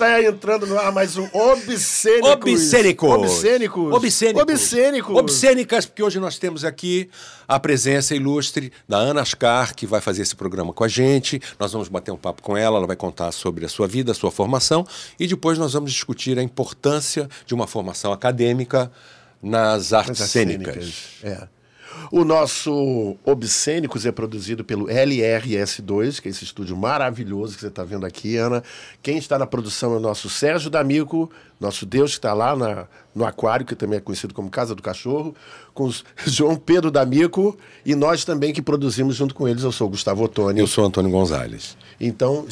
Está entrando no ar mais um Obscênicos. Obscênicos. Obscênicos. Obscênicos. Obscênicos. Obscênicas, porque hoje nós temos aqui a presença ilustre da Ana Ascar, que vai fazer esse programa com a gente. Nós vamos bater um papo com ela, ela vai contar sobre a sua vida, a sua formação, e depois nós vamos discutir a importância de uma formação acadêmica nas artes As cênicas. É. O nosso Obscênicos é produzido pelo LRS2, que é esse estúdio maravilhoso que você está vendo aqui, Ana. Quem está na produção é o nosso Sérgio D'Amico, nosso Deus que está lá na- no Aquário, que também é conhecido como Casa do Cachorro, com os João Pedro D'Amico e nós também que produzimos junto com eles. Eu sou o Gustavo Ottoni. Eu sou Antônio Gonzalez. Então,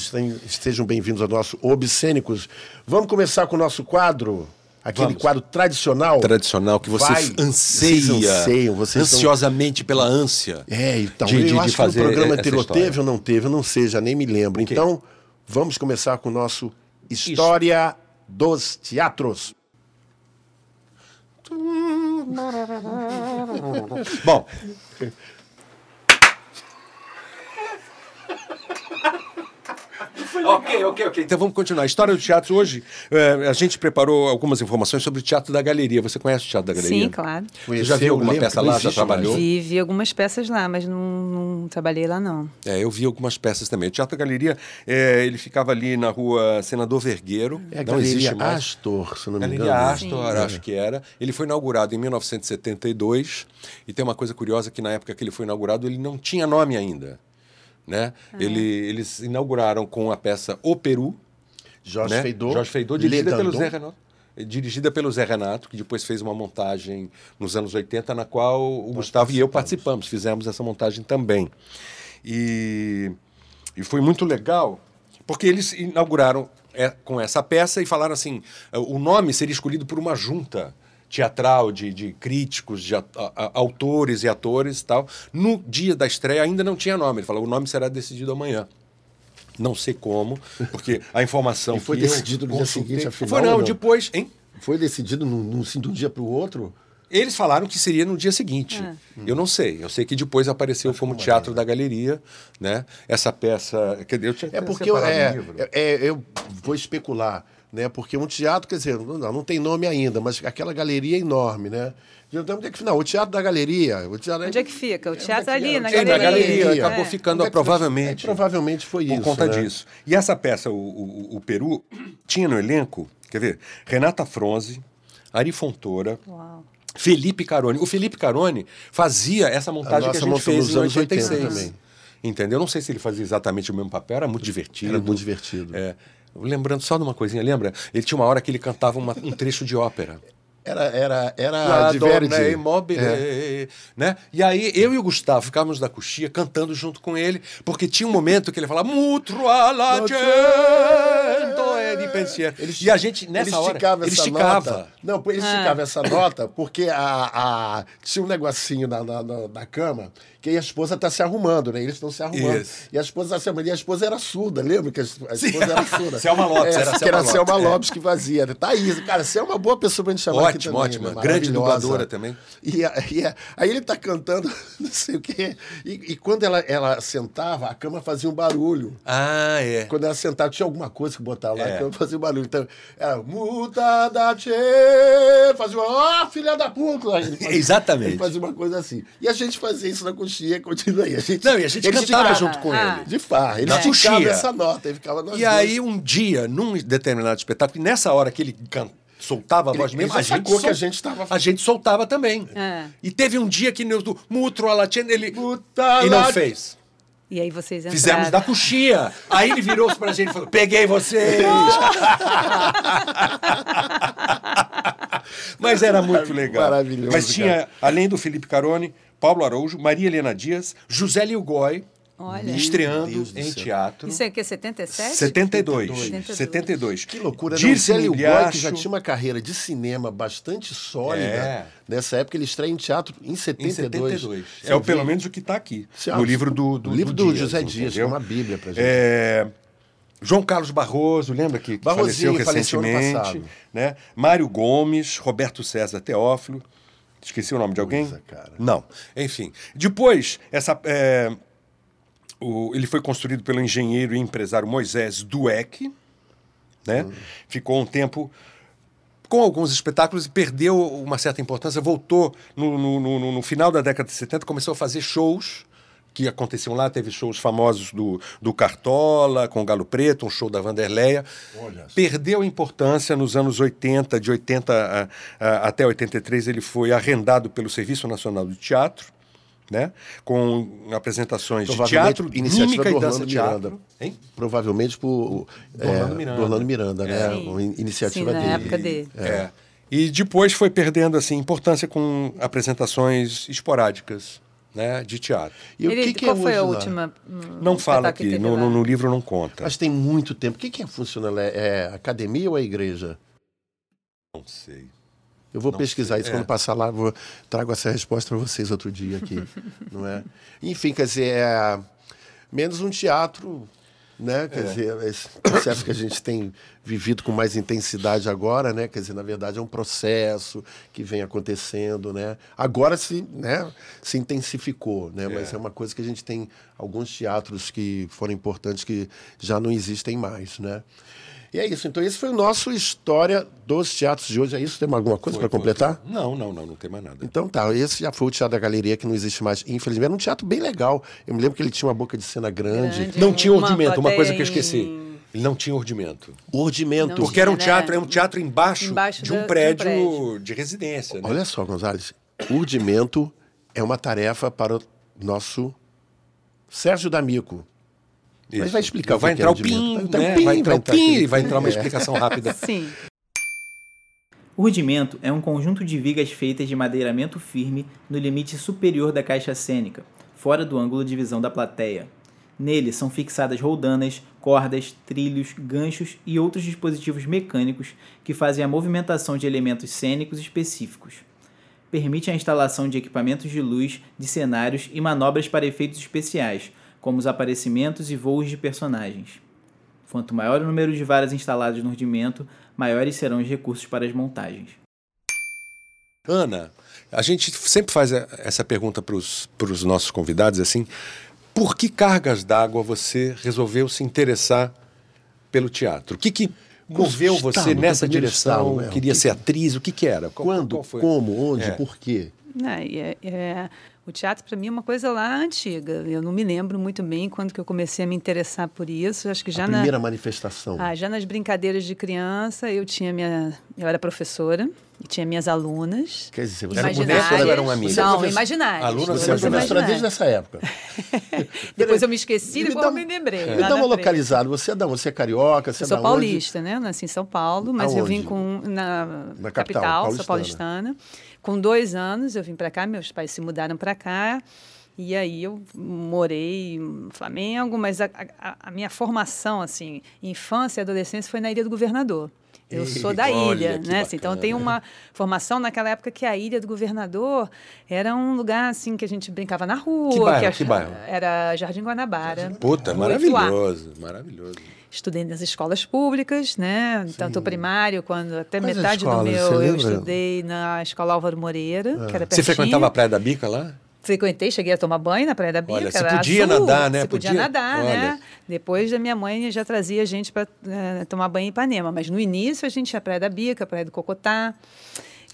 estejam bem-vindos ao nosso Obscênicos. Vamos começar com o nosso quadro, aquele Vamos. quadro tradicional. Tradicional que você Vai, anseia, Vocês anseiam, vocês estão- ansiosamente pela ânsia. É, então, de, eu de- de acho fazer que o programa anterior teve ou não teve, eu não sei, já nem me lembro. quê? Então, vamos começar com o nosso História dos Teatros. Bom. Ok, ok, ok. Então vamos continuar. A história do teatro hoje, eh, a gente preparou algumas informações sobre o Teatro da Galeria. Você conhece o Teatro da Galeria? Sim, claro. Você já viu alguma peça lá? Já existe trabalhou? Vi, vi algumas peças lá, mas não, não trabalhei lá, não. É, eu vi algumas peças também. O Teatro da Galeria, eh, ele ficava ali na rua Senador Vergueiro. É a não existe Galeria mais. Astor, se não me Galeria engano. Astor, acho que era. Ele foi inaugurado em 1972 e tem uma coisa curiosa que na época que ele foi inaugurado ele não tinha nome ainda, né? Ele, eles inauguraram com a peça O Peru, Jorge né? Feidor. Jorge Feidor, dirigida pelo. Zé Renato. Dirigida pelo Zé Renato, que depois fez uma montagem nos anos 80, na qual o Gustavo e eu participamos, fizemos essa montagem também. E, e foi muito legal, porque eles inauguraram é, com essa peça e falaram assim: o nome seria escolhido por uma junta teatral de, de críticos, de a- a- autores e atores e tal. No dia da estreia ainda não tinha nome. Ele falou: o nome será decidido amanhã. Não sei como, porque a informação E foi que eu decidido no dia seguinte, afinal, Foi não, não? depois, hein? Foi decidido num, num, assim, de um dia para o outro? Eles falaram que seria no dia seguinte. Ah. Eu não sei. Eu sei que depois apareceu como Teatro da Galeria, né? Essa peça. quer dizer, Eu tinha É porque eu, é, um livro. é- é- eu vou especular, né? Porque um teatro, quer dizer, não, não tem nome ainda, mas aquela galeria é enorme, né? Então, onde é que final? O teatro da galeria. O teatro Onde é que fica? O teatro onde é ali, era? na Sim, na galeria. galeria, É. acabou ficando é provavelmente. é, provavelmente foi por isso. conta né? disso. E essa peça, o, o, o Peru, tinha no elenco, quer ver? Renata Fronze, Ari Fontoura, Uau. Felipe Caroni. O Felipe Caroni fazia essa montagem que a gente fez nos em anos 80 86. também. Entendeu? Eu Não sei se ele fazia exatamente o mesmo papel, era muito divertido. Era muito divertido. É. Lembrando só de uma coisinha, lembra? Ele tinha uma hora que ele cantava uma- um trecho de ópera. Era, era, era de Verdi. immobile, É. né? E aí eu e o Gustavo ficávamos da coxia cantando junto com ele, porque tinha um momento que ele falava Mutro alla e di pensiero. E a gente nessa ele hora esticava ele essa esticava. nota. Não, ele esticava essa nota porque a, a- tinha um negocinho na, na, na- na cama que a esposa está se arrumando, né? Eles estão se arrumando. Isso. E a esposa está se arrumando. E a esposa era surda, lembra que a es- a esposa era surda? Selma Lopes, É, era que Selma era a Selma Lopes, é. Lopes que fazia. né? Tá aí, cara, você é uma boa pessoa pra gente chamar aqui Ótimo, também. ótima. né? Grande dubladora também. E, a- e a- aí ele tá cantando, não sei o quê. E, e quando ela, ela sentava, a cama fazia um barulho. Ah, é. Quando ela sentava, tinha alguma coisa que botava lá, É. que eu fazia barulho. Então, era muda da tchê, fazia uma, ó, filha da puta. Fazia- Exatamente. Ele fazia uma coisa assim. E a gente fazia isso na continua aí. A gente, Não, e a gente ele cantava junto com Ah. ele. De farra. Ele coxia. essa nota, ele ficava nós E dois. aí, um dia, num determinado espetáculo, e nessa hora que ele can- soltava a voz Ele- mesmo, ele a gente, sacou que a gente tava- a gente soltava também. É. E teve um dia que no do Mutro Alatiene, ele. Puta e não lá- fez. E aí vocês entraram. Fizemos da coxia. Aí ele virou-se pra gente e falou: Peguei vocês! Mas era muito legal. Maravilhoso, Mas tinha, cara. além do Felipe Carone, Paulo Araújo, Maria Helena Dias, José Lilgói, Olha. estreando do em céu. teatro. Isso é o quê? 77? 72. 72. 72. Que loucura, né? Dirce Zé Lilgoy, que já tinha uma carreira de cinema bastante sólida. É. Nessa época ele estreia em teatro em Em 72. 72. Você É pelo menos o que está aqui. Você no acha? livro do, do, O livro do Dias, José Dias, que é entendeu? uma bíblia pra gente. É, João Carlos Barroso, lembra que, que faleceu faleceu recentemente? passado. né? Mário Gomes, Roberto César Teófilo. Esqueci o nome de alguém? Cara. Não. Enfim. Depois, essa, é, o- ele foi construído pelo engenheiro e empresário Moisés Dueck. né? Ficou um tempo com alguns espetáculos e perdeu uma certa importância, voltou no, no, no, no final da década de 70, começou a fazer shows que aconteciam lá, teve shows famosos do, do Cartola, com o Galo Preto, um show da Vanderleia. Perdeu importância nos anos 80, de 80 a, a, até 83 ele foi arrendado pelo Serviço Nacional do Teatro, né? com apresentações de teatro, mímica e dança teatro. Hein? Provavelmente por do Orlando Miranda, do Orlando Miranda né? Sim. Uma iniciativa Sim, na dele. época dele. É. E depois foi perdendo assim importância com apresentações esporádicas, né, de teatro. E o Ele- que, que qual é foi hoje a lá? última? hum, Não fala aqui, no, no- no livro não conta. Mas tem muito tempo. O que, que é funciona lá? É academia ou é igreja? Não sei. Eu vou Não pesquisar sei, isso é. quando passar lá, vou trago essa resposta para vocês outro dia aqui, não é? Enfim, quer dizer, é menos um teatro, né? Quer dizer, esse processo que a gente tem vivido com mais intensidade agora, né? Quer dizer, na verdade é um processo que vem acontecendo, né? Agora se, né, se intensificou, né? Mas é uma coisa que a gente tem alguns teatros que foram importantes que já não existem mais, né? E é isso. Então, esse foi o nosso História dos Teatros de hoje. É isso? Tem alguma coisa para Foi, foi. completar? Não, não, não, não tem mais nada. Então tá, esse já foi o Teatro da Galeria, que não existe mais, infelizmente. Era um teatro bem legal. Eu me lembro que ele tinha uma boca de cena grande. Grande. Não tinha ordimento, uma coisa que eu esqueci. Ele não tinha ordimento. Ordimento. Não Porque era um né? teatro, é um teatro embaixo, Embaixo de, um de um prédio prédio. de residência. Né? Olha só, Gonzalez. Urdimento é uma tarefa para o nosso Sérgio D'Amico. Mas Isso. vai explicar o vai que entrar é o PIN, ordimento. Vai entrar né? o PIN, vai entrar o PIN, e vai entrar uma É. explicação rápida. Sim. O rudimento é um conjunto de vigas feitas de madeiramento firme no limite superior da caixa cênica, fora do ângulo de visão da plateia. Nele são fixadas roldanas, cordas, trilhos, ganchos e outros dispositivos mecânicos que fazem a movimentação de elementos cênicos específicos. Permite a instalação de equipamentos de luz, de cenários e manobras para efeitos especiais, como os aparecimentos e voos de personagens. Quanto maior o número de varas instaladas no rudimento, maiores serão os recursos para as montagens. Ana, a gente sempre faz essa pergunta para os nossos convidados, assim, por que cargas d'água você resolveu se interessar pelo teatro? O que, que moveu Estalo, você teu nessa direção? estalo, é, Queria que- ser atriz? O que, que era? Qual- Quando, qual foi? como, onde, É. por quê? Né, é- é- o teatro para mim é uma coisa lá antiga. Eu não me lembro muito bem quando que eu comecei a me interessar por isso. Acho que já a na primeira manifestação. ah, já nas brincadeiras de criança eu tinha minha eu era professora e tinha minhas alunas. Quer dizer, você Era professora professora, ou era uma amiga? Não, imaginárias. Aluna, Você Todas professora desde essa época. Depois eu me esqueci, Me depois dá eu me lembrei. Me dá uma localizada. Você é da onde? Você é carioca? Você Eu é sou da paulista, né? Nasci em São Paulo, mas eu vim Aonde? com na, Na capital, capital, sou paulistana. paulistana. Com dois anos eu vim para cá, meus pais se mudaram para cá. E aí eu morei em Flamengo, mas a, a- a minha formação, assim, infância e adolescência foi na Ilha do Governador. Eu sou da Olha, ilha, que né? assim, então eu tenho uma formação naquela época que a Ilha do Governador era um lugar assim que a gente brincava na rua, Que bairro? a- Que bairro? era Jardim Guanabara. Puta, 8A. maravilhoso, maravilhoso. Estudei nas escolas públicas, né? Tanto o primário quanto até Quais metade do escolas? meu Você eu estudei na escola Álvaro Moreira, que era Você pertinho. frequentava a Praia da Bica lá? Frequentei, cheguei a tomar banho na Praia da Bica. Olha, se podia azul, nadar, né? Se podia, Podia? nadar, Olha. né? Depois a minha mãe já trazia a gente para tomar banho em Ipanema. Mas no início a gente ia à Praia da Bica, Praia do Cocotá.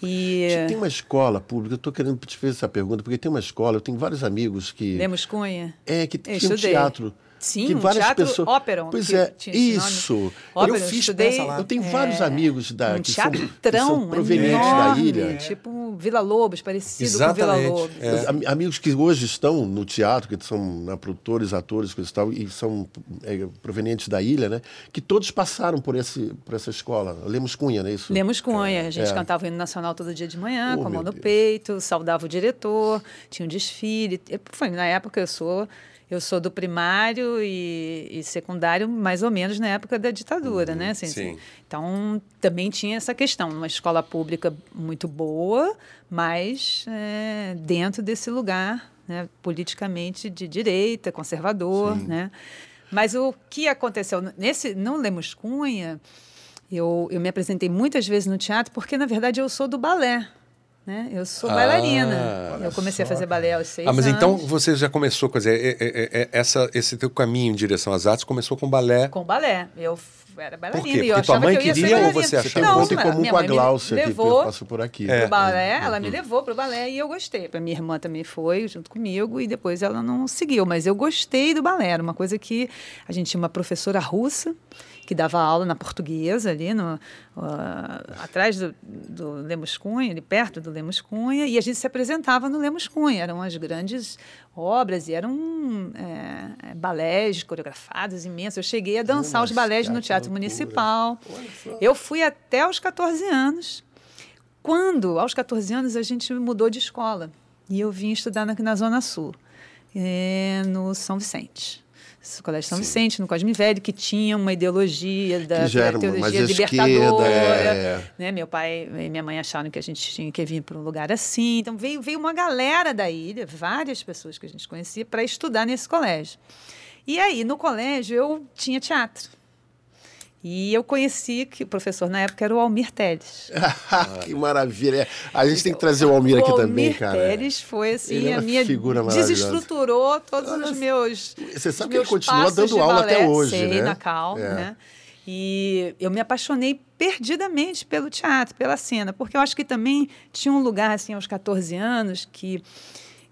E Tem uma escola pública, eu estou querendo te fazer essa pergunta, porque tem uma escola, eu tenho vários amigos que. Lemos Cunha. É, que tinha um teatro. Sim, que um várias teatro pessoas. Operon, Pois que é, isso. Eu fiz estudei, peça lá. Eu tenho é, vários amigos da, um que, são, que são provenientes enorme, da ilha. Tipo Vila Lobos, parecido Exatamente, com Vila Lobos. é. Am- Amigos que hoje estão no teatro, que são né, produtores, atores, coisa e tal, e são é, provenientes da ilha, né? Que todos passaram por, esse, por essa escola. Lemos Cunha, não é isso? Lemos Cunha, a gente É. cantava o hino nacional todo dia de manhã, Oh, com a mão no Deus. peito, saudava o diretor, tinha um desfile. Foi na época eu sou eu sou do primário e, e secundário mais ou menos na época da ditadura, né? Assim, sim. assim. Então também tinha essa questão, uma escola pública muito boa, mas é, dentro desse lugar, né, politicamente de direita, conservador, né? Mas o que aconteceu nesse não Lemos Cunha? Eu, eu me apresentei muitas vezes no teatro porque, na verdade, eu sou do balé. Né? Eu sou Ah, bailarina. Eu comecei só, a fazer balé aos seis Ah, mas anos. então você já começou, quer dizer, é- é- é- essa, esse teu caminho em direção às artes começou com balé. Com balé. Eu era bailarina. quê? e eu Porque tua achava mãe que queria ou bailarina. você Você tem um achava? Não, ponto em comum minha com a Glaucia, que levou passou por aqui. pro balé, ela me levou pro balé e eu gostei. A minha irmã também foi junto comigo e depois ela não seguiu, mas eu gostei do balé. Era uma coisa que a gente tinha uma professora russa que dava aula na portuguesa ali no, ah, atrás do, do Lemos Cunha, ali perto do Lemos Cunha, e a gente se apresentava no Lemos Cunha. Eram as grandes obras e eram é, é, balés coreografados imensos. Eu cheguei a dançar os Mas, balés no Teatro loucura. Municipal. Eu fui até os 14 anos. Quando, aos 14 anos, a gente mudou de escola. E eu vim estudar aqui na Zona Sul, eh, no São Vicente. Esse Colégio São Vicente, no Cosme Velho, que tinha uma ideologia da, Que já da era teologia libertadora. é. Né? Meu pai e minha mãe acharam que a gente tinha que vir para um lugar assim. Então veio, veio uma galera da ilha, várias pessoas que a gente conhecia, para estudar nesse colégio. E aí, no colégio, eu tinha teatro. E eu conheci que o professor na época era o Almir Teles. que maravilha. A gente tem que trazer o Almir aqui o também, Almir cara. Teles foi assim, é a minha figura desestruturou todos Olha, os meus você sabe que ele continua dando aula balé, até hoje, sei, né? na Cal, É. né? E eu me apaixonei perdidamente pelo teatro, pela cena, porque eu acho que também tinha um lugar assim aos 14 anos que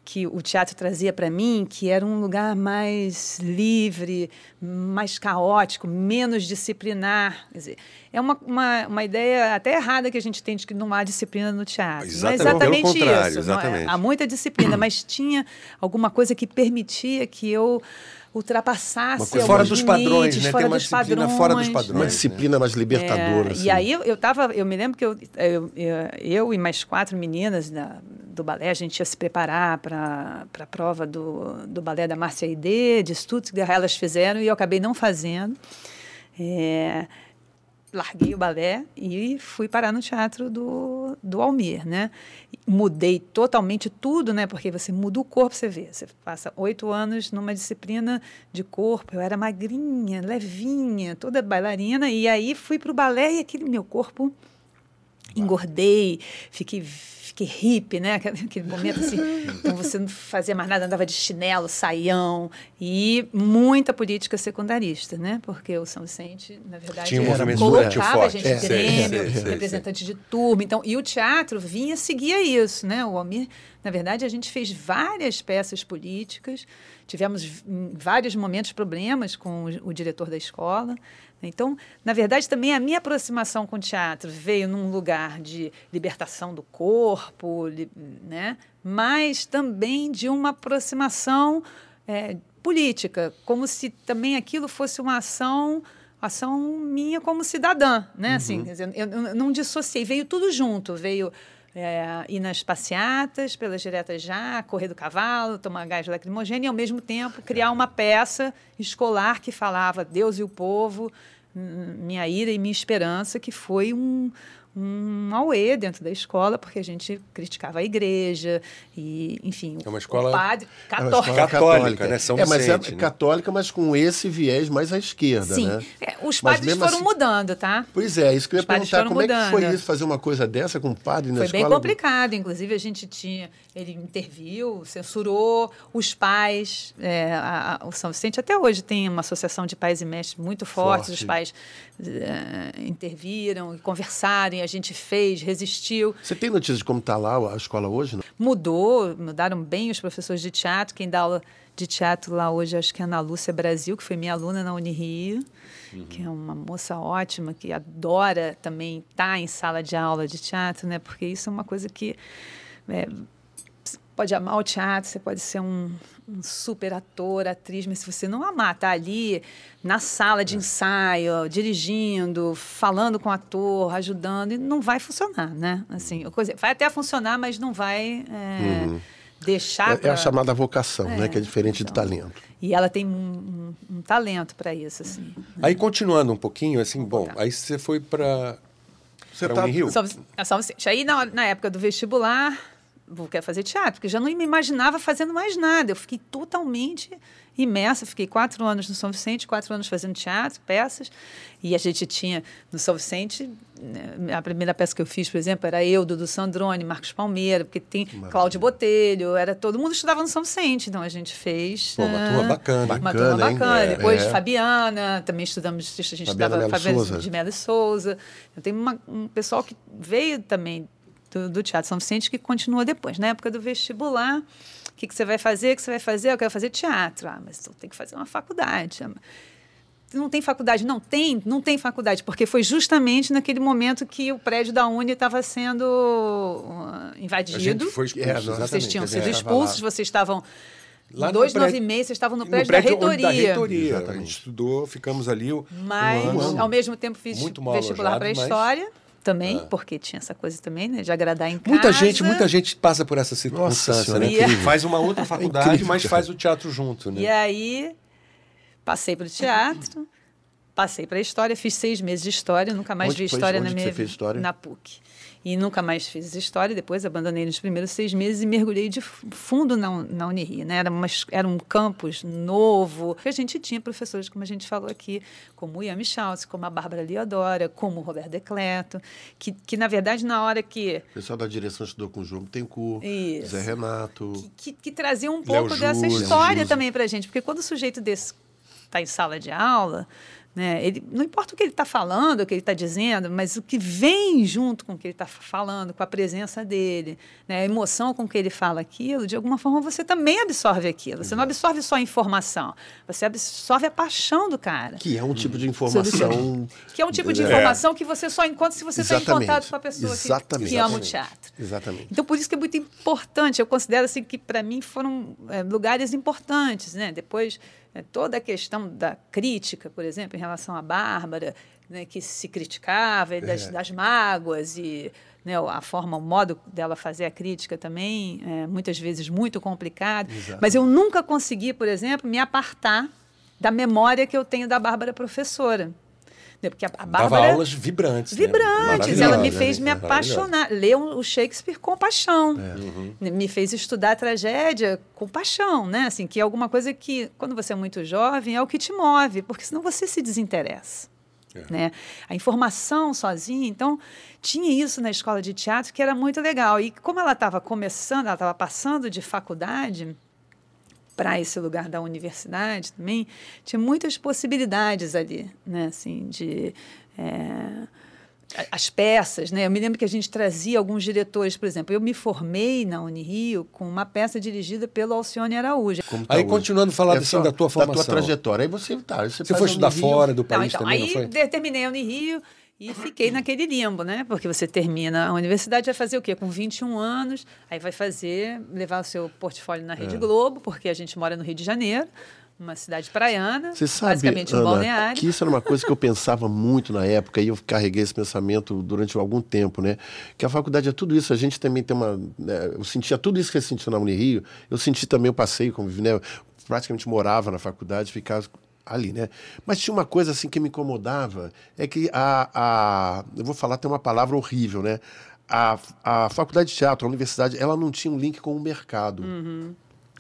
que o teatro trazia para mim, que era um lugar mais livre, mais caótico, menos disciplinar. Quer dizer, é uma, uma, uma ideia até errada que a gente tem de que não há disciplina no teatro. Exatamente, não é exatamente pelo isso. não exatamente. há muita disciplina, mas tinha alguma coisa que permitia que eu ultrapassasse Uma coisa fora dos padrões, né? Tem fora uma dos disciplina padrões. fora dos Uma padrões. né? disciplina mais libertadora. É, assim. E aí eu, eu tava, eu me lembro que eu, eu, eu, eu e mais quatro meninas da, do balé, a gente ia se preparar para a prova do, do balé da Márcia ID, de Stuttgart, elas fizeram e eu acabei não fazendo. É, larguei o balé e fui parar no teatro do, do Almir, né? Mudei totalmente tudo, né? Porque você muda o corpo, você vê. Você passa oito anos numa disciplina de corpo. Eu era magrinha, levinha, toda bailarina. E aí fui para o balé e aquele meu corpo engordei, fiquei fiquei hippie, né? Aquele momento assim. Então você não fazia mais nada, andava de chinelo, saião e muita política secundarista, né? Porque o São Vicente, na verdade, Tinha um era- colocava estudantil a forte. gente É, grêmio, sei, sei, representante de turma. Então, e o teatro vinha seguia isso, né? O Almir, na verdade, a gente fez várias peças políticas, tivemos em vários momentos problemas com o, o diretor da escola. Então, na verdade, também a minha aproximação com o teatro veio num lugar de libertação do corpo, né? mas também de uma aproximação é, política, como se também aquilo fosse uma ação ação minha como cidadã, né? Assim, quer dizer, eu, eu não dissociei, veio tudo junto, veio é, ir nas passeatas, pelas diretas já, correr do cavalo, tomar gás lacrimogêneo e, ao mesmo tempo, criar uma peça escolar que falava Deus e o povo, minha ira e minha esperança, que foi um, um auê dentro da escola, porque a gente criticava a igreja e, enfim, É uma escola- o padre É uma católico. escola Católica, né? São é, mas é Vicente, né? católica, mas com esse viés mais à esquerda, Sim, né? É, os padres foram assim- mudando, tá? Pois é, isso que eu ia perguntar. Como é que foi mudando. isso, fazer uma coisa dessa com um padre na Foi escola? bem complicado, inclusive a gente tinha, ele interviu, censurou os pais, é, a- a- o São Vicente até hoje tem uma associação de pais e mestres muito forte, Forte. os pais é, interviram, conversaram, e a gente fez, resistiu, Você tem notícia de como está lá a escola hoje? Não? mudou, mudaram bem os professores de teatro, quem dá aula de teatro lá hoje acho que é a Ana Lúcia Brasil, que foi minha aluna na Unirio, que é uma moça ótima, que adora também estar em sala de aula de teatro, né? Porque isso é uma coisa que é, pode amar o teatro, você pode ser um, um super ator, atriz, mas se você não amar, tá ali na sala de ensaio, dirigindo, falando com o ator, ajudando, e não vai funcionar, né? Assim, vai até funcionar, mas não vai é, deixar. É, é pra- a chamada vocação, né? Que é diferente do então. talento. E ela tem um, um- um talento para isso, assim. Aí, continuando um pouquinho, assim, bom, aí você foi para Você para tá- Unirio. É São Vicente. Aí, na, na época do vestibular, vou querer fazer teatro, porque já não me imaginava fazendo mais nada. Eu fiquei totalmente imersa. Fiquei quatro anos no São Vicente, quatro anos fazendo teatro, peças. E a gente tinha, no São Vicente, né, a primeira peça que eu fiz, por exemplo, era eu, Dudu Sandrone, Marcos Palmeira, porque tem Cláudio Botelho, era todo mundo estudava no São Vicente, então a gente fez. Pô, uma turma bacana. Uma Bacana, turma hein? bacana. É, Depois é. Fabiana, também estudamos, a gente Fabiana estudava Fabiana Souza. de Melo e Souza. Então, tem uma- um pessoal que veio também do, do Teatro São Vicente que continua depois. Na época do vestibular, o que, que você vai fazer? O que você vai fazer? Eu quero fazer teatro. Ah, mas tem que fazer uma faculdade. Ah, Não tem faculdade? Não tem, não tem faculdade, porque foi justamente naquele momento que o prédio da Uni estava sendo uh, A invadido. gente foi expulso, É. Vocês tinham A sido expulsos, lá. vocês estavam. Lá em no 296, prédio- vocês estavam no No prédio, prédio da reitoria. da reitoria. A gente estudou, ficamos ali um Mas, ano. ao mesmo tempo, fiz vestibular para mas- história também, É. porque tinha essa coisa também, né? De agradar em Muita casa. gente, muita gente passa por essa circunstância, né? é incrível. Faz uma outra faculdade, incrível, mas faz o teatro junto, né? E aí, passei para o teatro, passei para a história, fiz seis meses de história, nunca mais Onde vi história onde na que minha você fez vida. história? Na PUC. E nunca mais fiz história, depois abandonei nos primeiros seis meses e mergulhei de fundo na, na Unirio. Né? Era, uma, era um campus novo. A gente tinha professores, como a gente falou aqui, como o Ian Michalski, como a Bárbara Liodora, como o Roberto Decleto, que, que na verdade, na hora que O pessoal da direção estudou com o João Bittencourt, Isso. Zé Renato. que, que trazia um pouco dessa história também para a gente. Porque quando o sujeito desse está em sala de aula, né, ele, não importa o que ele está falando, o que ele está dizendo, mas o que vem junto com o que ele está falando, com a presença dele, né, a emoção com que ele fala aquilo, de alguma forma você também absorve aquilo. Você não absorve só a informação, você absorve a paixão do cara. Que é um tipo de informação. Que é um tipo de É. informação que você só encontra se você está em Exatamente. contato com a pessoa que, Exatamente. que ama o teatro. Exatamente. Então, por isso que é muito importante. Eu considero assim que, para mim, foram é, lugares importantes. Né? Depois, é, toda a questão da crítica, por exemplo, em relação à Bárbara, né, que se criticava, e das, É. das mágoas e né, a forma, o modo dela fazer a crítica também, é, muitas vezes muito complicado. Exato. Mas eu nunca consegui, por exemplo, me apartar da memória que eu tenho da Bárbara professora. Né, Porque a, a Dava Bárbara aulas vibrantes. né? vibrantes. Ela me fez né? me Maravilhosas. apaixonar, ler o o Shakespeare com paixão. É. Uhum. Me fez estudar a tragédia com paixão, né? Assim, que é alguma coisa que, quando você é muito jovem, é o que te move, porque senão você se desinteressa. É. Né? A informação sozinha, então tinha isso na escola de teatro que era muito legal. E como ela estava começando, ela estava passando de faculdade para esse lugar da universidade também, tinha muitas possibilidades ali, né? Assim, de é, as peças, né? Eu me lembro que a gente trazia alguns diretores, por exemplo, eu me formei na Unirio com uma peça dirigida pelo Alcione Araújo. Como tá Aí, hoje. continuando a falar É assim, só da tua Da formação. tua trajetória. Aí você tá. Você, Você foi estudar fora do Não, país então, também, aí não foi? terminei a Unirio e fiquei naquele limbo, né? Porque você termina a universidade, vai fazer o quê? Com 21 anos, aí vai fazer, levar o seu portfólio na É. Rede Globo, porque a gente mora no Rio de Janeiro, uma cidade praiana, Você sabe, basicamente um Ana, balneário. que isso era uma coisa que eu pensava muito na época e eu carreguei esse pensamento durante algum tempo, né? Que a faculdade é tudo isso. A gente também tem uma... né, eu sentia tudo isso que você sentiu na Unirio. Eu senti também o passeio, como né? Eu praticamente morava na faculdade, ficava ali, né? Mas tinha uma coisa assim que me incomodava, é que a... a eu vou falar, tem uma palavra horrível, né? A, a faculdade de teatro, a universidade, ela não tinha um link com o mercado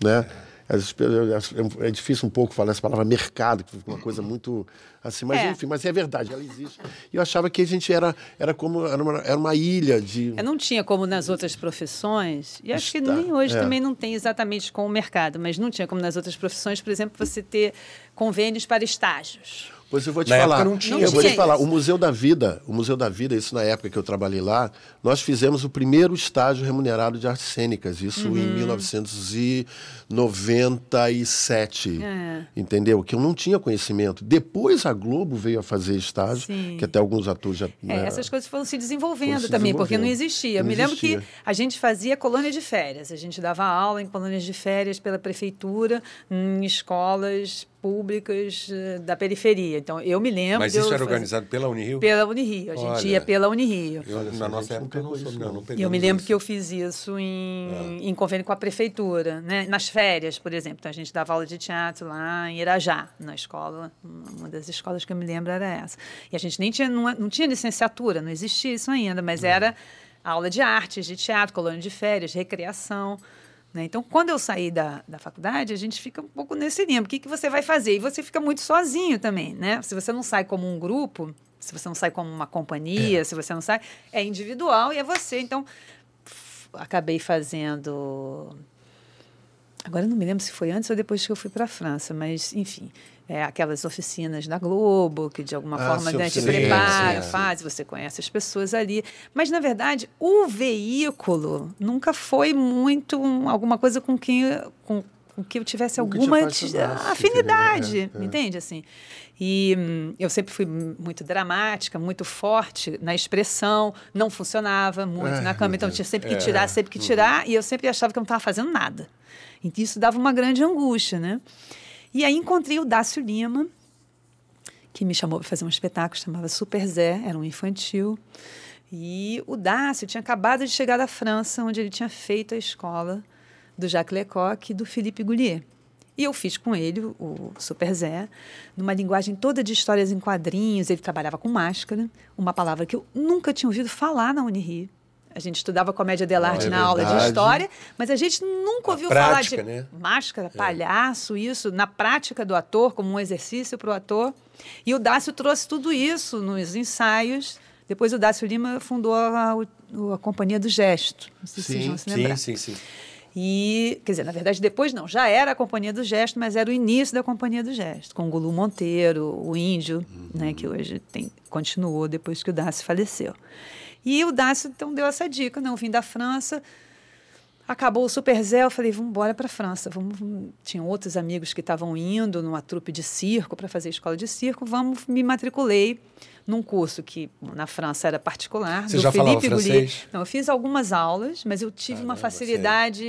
né? É, é difícil um pouco falar essa palavra mercado, que fica uma coisa muito assim, mas É. enfim, mas é verdade, ela existe. E eu achava que a gente era, era como era uma, era uma ilha de. Eu não tinha como nas outras profissões, e acho que Está, nem hoje é. também não tem exatamente com o mercado, mas não tinha como nas outras profissões, por exemplo, você ter convênios para estágios. Pois eu vou te Na falar. época não tinha eu vou te isso. falar, o Museu da Vida, o Museu da Vida, isso na época que eu trabalhei lá, nós fizemos o primeiro estágio remunerado de artes cênicas, isso Uhum. em 1997. É. Entendeu? Que eu não tinha conhecimento. Depois a Globo veio a fazer estágio, Sim. que até alguns atores já. É, né, essas coisas foram se desenvolvendo Foram se também, porque não desenvolvendo. existia. Eu Não me lembro que existia. a gente fazia colônia de férias. A gente dava aula em colônias de férias pela prefeitura, em escolas públicas eh, da periferia. Então, eu me lembro. Mas isso era organizado pela Unirio? Pela Unirio. A gente Olha. ia pela Unirio. Eu, na nossa época não isso, não, não. eu me lembro isso. que eu fiz isso em, em convênio com a prefeitura, né? nas férias, por exemplo. Então, a gente dava aula de teatro lá em Irajá, na escola. Uma das escolas que eu me lembro era essa. E a gente nem tinha, não, não tinha licenciatura, não existia isso ainda, mas era aula de artes, de teatro, colônia de férias, recreação. Né? Então, quando eu saí da, da faculdade, a gente fica um pouco nesse limbo. O que, que você vai fazer? E você fica muito sozinho também, né? Se você não sai como um grupo, se você não sai como uma companhia, é. se você não sai, é individual e é você. Então, acabei fazendo. Agora não me lembro se foi antes ou depois que eu fui para a França, mas enfim, é, aquelas oficinas da Globo, que de alguma ah, forma né, te prepara, faz, você conhece as pessoas ali. Mas, na verdade, o veículo nunca foi muito um, alguma coisa com quem. Com, com que eu tivesse alguma afinidade, é, é. entende? Assim. E hum, eu sempre fui muito dramática, muito forte na expressão, não funcionava muito é, na cama, então tinha sempre que tirar, sempre que tirar, e eu sempre achava que eu não estava fazendo nada. E isso dava uma grande angústia, né? E aí encontrei o Dácio Lima, que me chamou para fazer um espetáculo, chamava Super Zé, era um infantil. E o Dácio tinha acabado de chegar da França, onde ele tinha feito a escola do Jacques Lecoq e do Philippe Goulier. E eu fiz com ele o Super Zé, numa linguagem toda de histórias em quadrinhos. Ele trabalhava com máscara, uma palavra que eu nunca tinha ouvido falar na Unirio. A gente estudava comédia dell'arte ah, é na aula de história, mas a gente nunca ouviu prática, falar de né? máscara, é. palhaço, isso, na prática do ator, como um exercício para o ator. E o Dácio trouxe tudo isso nos ensaios. Depois o Dácio Lima fundou a, a, a Companhia do Gesto. Não sei sim, se vocês vão se lembrar. Sim, sim, sim. E, quer dizer, na verdade, depois não, já era a Companhia do Gesto, mas era o início da Companhia do Gesto, com o Gulu Monteiro, o Índio, uhum. né, que hoje tem, continuou depois que o Dácio faleceu. E o Dácio então deu essa dica, não, vim da França, acabou o Super Zé, eu falei, vamos embora para a França. Vamos, Tinham outros amigos que estavam indo numa trupe de circo para fazer escola de circo, vamos, me matriculei num curso que na França era particular. Você já Felipe francês? Não, eu fiz algumas aulas, mas eu tive uma facilidade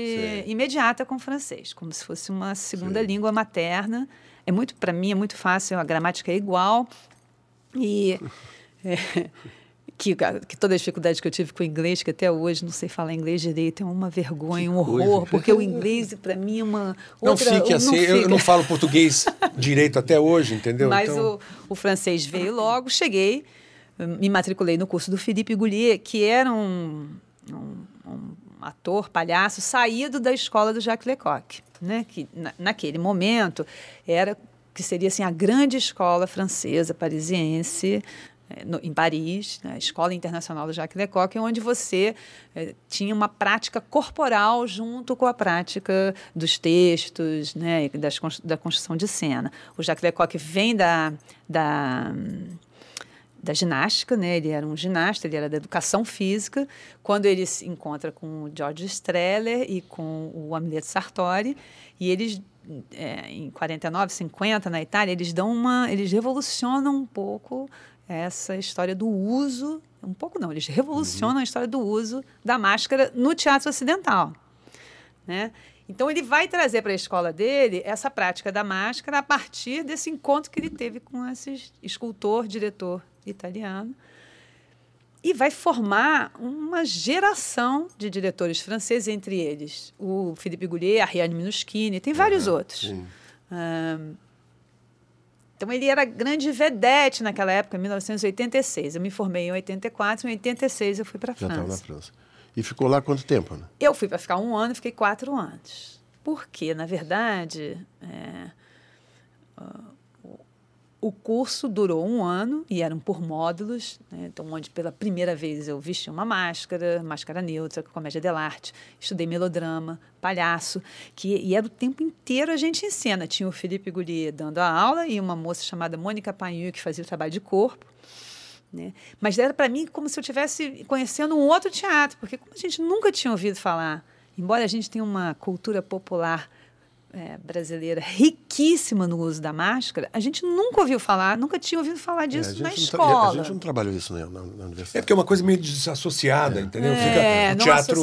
imediata com francês, como se fosse uma segunda língua materna. É muito, para mim, é muito fácil, a gramática é igual. E... É, que, que toda a dificuldade que eu tive com o inglês, que até hoje não sei falar inglês direito, é uma vergonha, um horror, porque o inglês para mim é uma outra, não fique assim, não eu não falo português direito até hoje, entendeu? Mas então... o, o francês veio logo, cheguei, me matriculei no curso do Philippe Goulier, que era um, um, um ator, palhaço, saído da escola do Jacques Lecoq, né? que na, naquele momento era que seria assim a grande escola francesa parisiense no, em Paris, na Escola Internacional do Jacques Lecoq, onde você é, tinha uma prática corporal junto com a prática dos textos, né, das, da construção de cena. O Jacques Lecoq vem da, da, da ginástica, né, ele era um ginasta, ele era da educação física. Quando ele se encontra com o George Streller e com o Amleto Sartori, e eles é, em 49, 50 na Itália, eles dão uma, eles revolucionam um pouco essa história do uso, um pouco não, eles revolucionam uhum. a história do uso da máscara no teatro ocidental. Né? Então ele vai trazer para a escola dele essa prática da máscara a partir desse encontro que ele teve com esse escultor, diretor italiano. E vai formar uma geração de diretores franceses, entre eles o Philippe Goulier, Ariane Minuschini, tem vários uhum. outros. Um, então ele era grande vedete naquela época, em 1986. Eu me formei em 84, em 86 eu fui para a França. Já estava na França. E ficou lá quanto tempo? Né? Eu fui para ficar um ano fiquei quatro anos. Porque, na verdade, é, o curso durou um ano e eram por módulos, né? então onde pela primeira vez eu vesti uma máscara, máscara neutra, comédia dell'arte, estudei melodrama, palhaço, que e era o tempo inteiro a gente em cena. Tinha o Felipe Goulier dando a aula e uma moça chamada Mônica Painhu que fazia o trabalho de corpo. Né? Mas era para mim como se eu estivesse conhecendo um outro teatro, porque como a gente nunca tinha ouvido falar, embora a gente tenha uma cultura popular é, brasileira riquíssima no uso da máscara, a gente nunca ouviu falar, nunca tinha ouvido falar é, disso é, na escola. a gente não trabalhou isso né, na, na, universidade. É porque é uma coisa meio desassociada, é. entendeu? É, Fica o teatro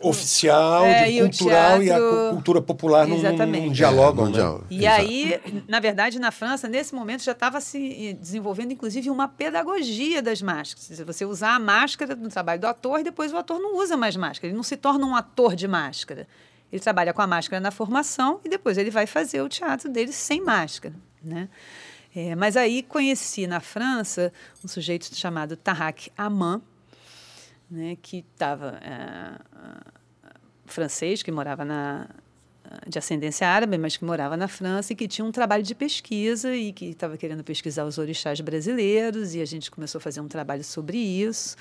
oficial, é, cultural e, teatro... e, a cultura popular num, num diálogo. Né? E Exato. aí, na verdade, na França, nesse momento, já estava se desenvolvendo, inclusive, uma pedagogia das máscaras. Você usar a máscara no trabalho do ator e depois o ator não usa mais máscara. Ele não se torna um ator de máscara. Ele trabalha com a máscara na formação e depois ele vai fazer o teatro dele sem máscara, né? É, mas aí conheci na França um sujeito chamado Tarak Aman, né, que estava é, francês que morava na de ascendência árabe, mas que morava na França e que tinha um trabalho de pesquisa e que estava querendo pesquisar os orixás brasileiros e a gente começou a fazer um trabalho sobre isso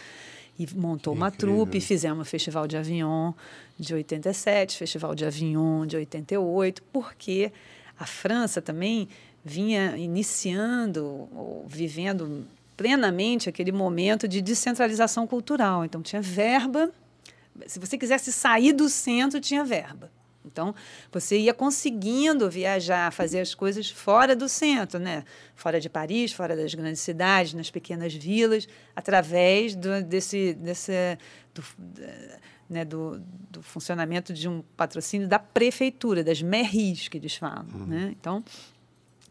e montou uma trupe, fizemos o Festival de Avignon de 87, Festival de Avignon de 88, porque a França também vinha iniciando, ou vivendo plenamente aquele momento de descentralização cultural. Então tinha verba, se você quisesse sair do centro, tinha verba. Então, você ia conseguindo viajar, fazer as coisas fora do centro, né? fora de Paris, fora das grandes cidades, nas pequenas vilas, através do, desse, desse do, né, do, do, funcionamento de um patrocínio da prefeitura, das mairies que eles falam. Uhum. Né? Então,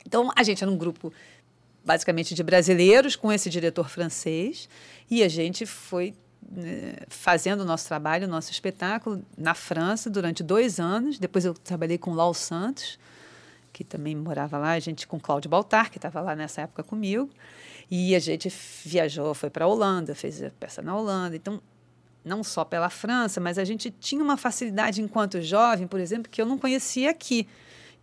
então, a gente era um grupo basicamente de brasileiros com esse diretor francês e a gente foi fazendo o nosso trabalho, o nosso espetáculo na França durante dois anos. Depois eu trabalhei com Lau Santos, que também morava lá, a gente com Cláudio Baltar, que estava lá nessa época comigo. E a gente viajou, foi para a Holanda, fez a peça na Holanda. Então, não só pela França, mas a gente tinha uma facilidade enquanto jovem, por exemplo, que eu não conhecia aqui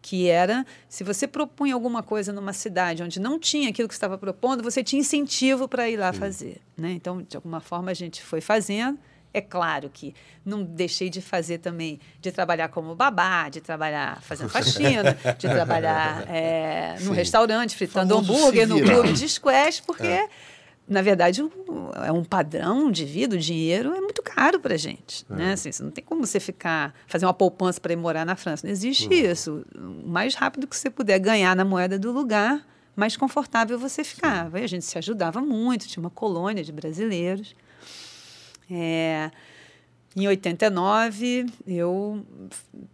que era se você propunha alguma coisa numa cidade onde não tinha aquilo que estava propondo, você tinha incentivo para ir lá Sim. fazer. Né? Então, de alguma forma, a gente foi fazendo. É claro que não deixei de fazer também, de trabalhar como babá, de trabalhar fazendo faxina, de trabalhar é, no restaurante, fritando hambúrguer, no clube de squash, porque é na verdade, é um padrão de vida, o dinheiro é muito caro para a gente. É. Né? Assim, não tem como você ficar, fazer uma poupança para ir morar na França. Não existe uhum. isso. O mais rápido que você puder ganhar na moeda do lugar, mais confortável você ficava. E a gente se ajudava muito, tinha uma colônia de brasileiros. É, em 89, eu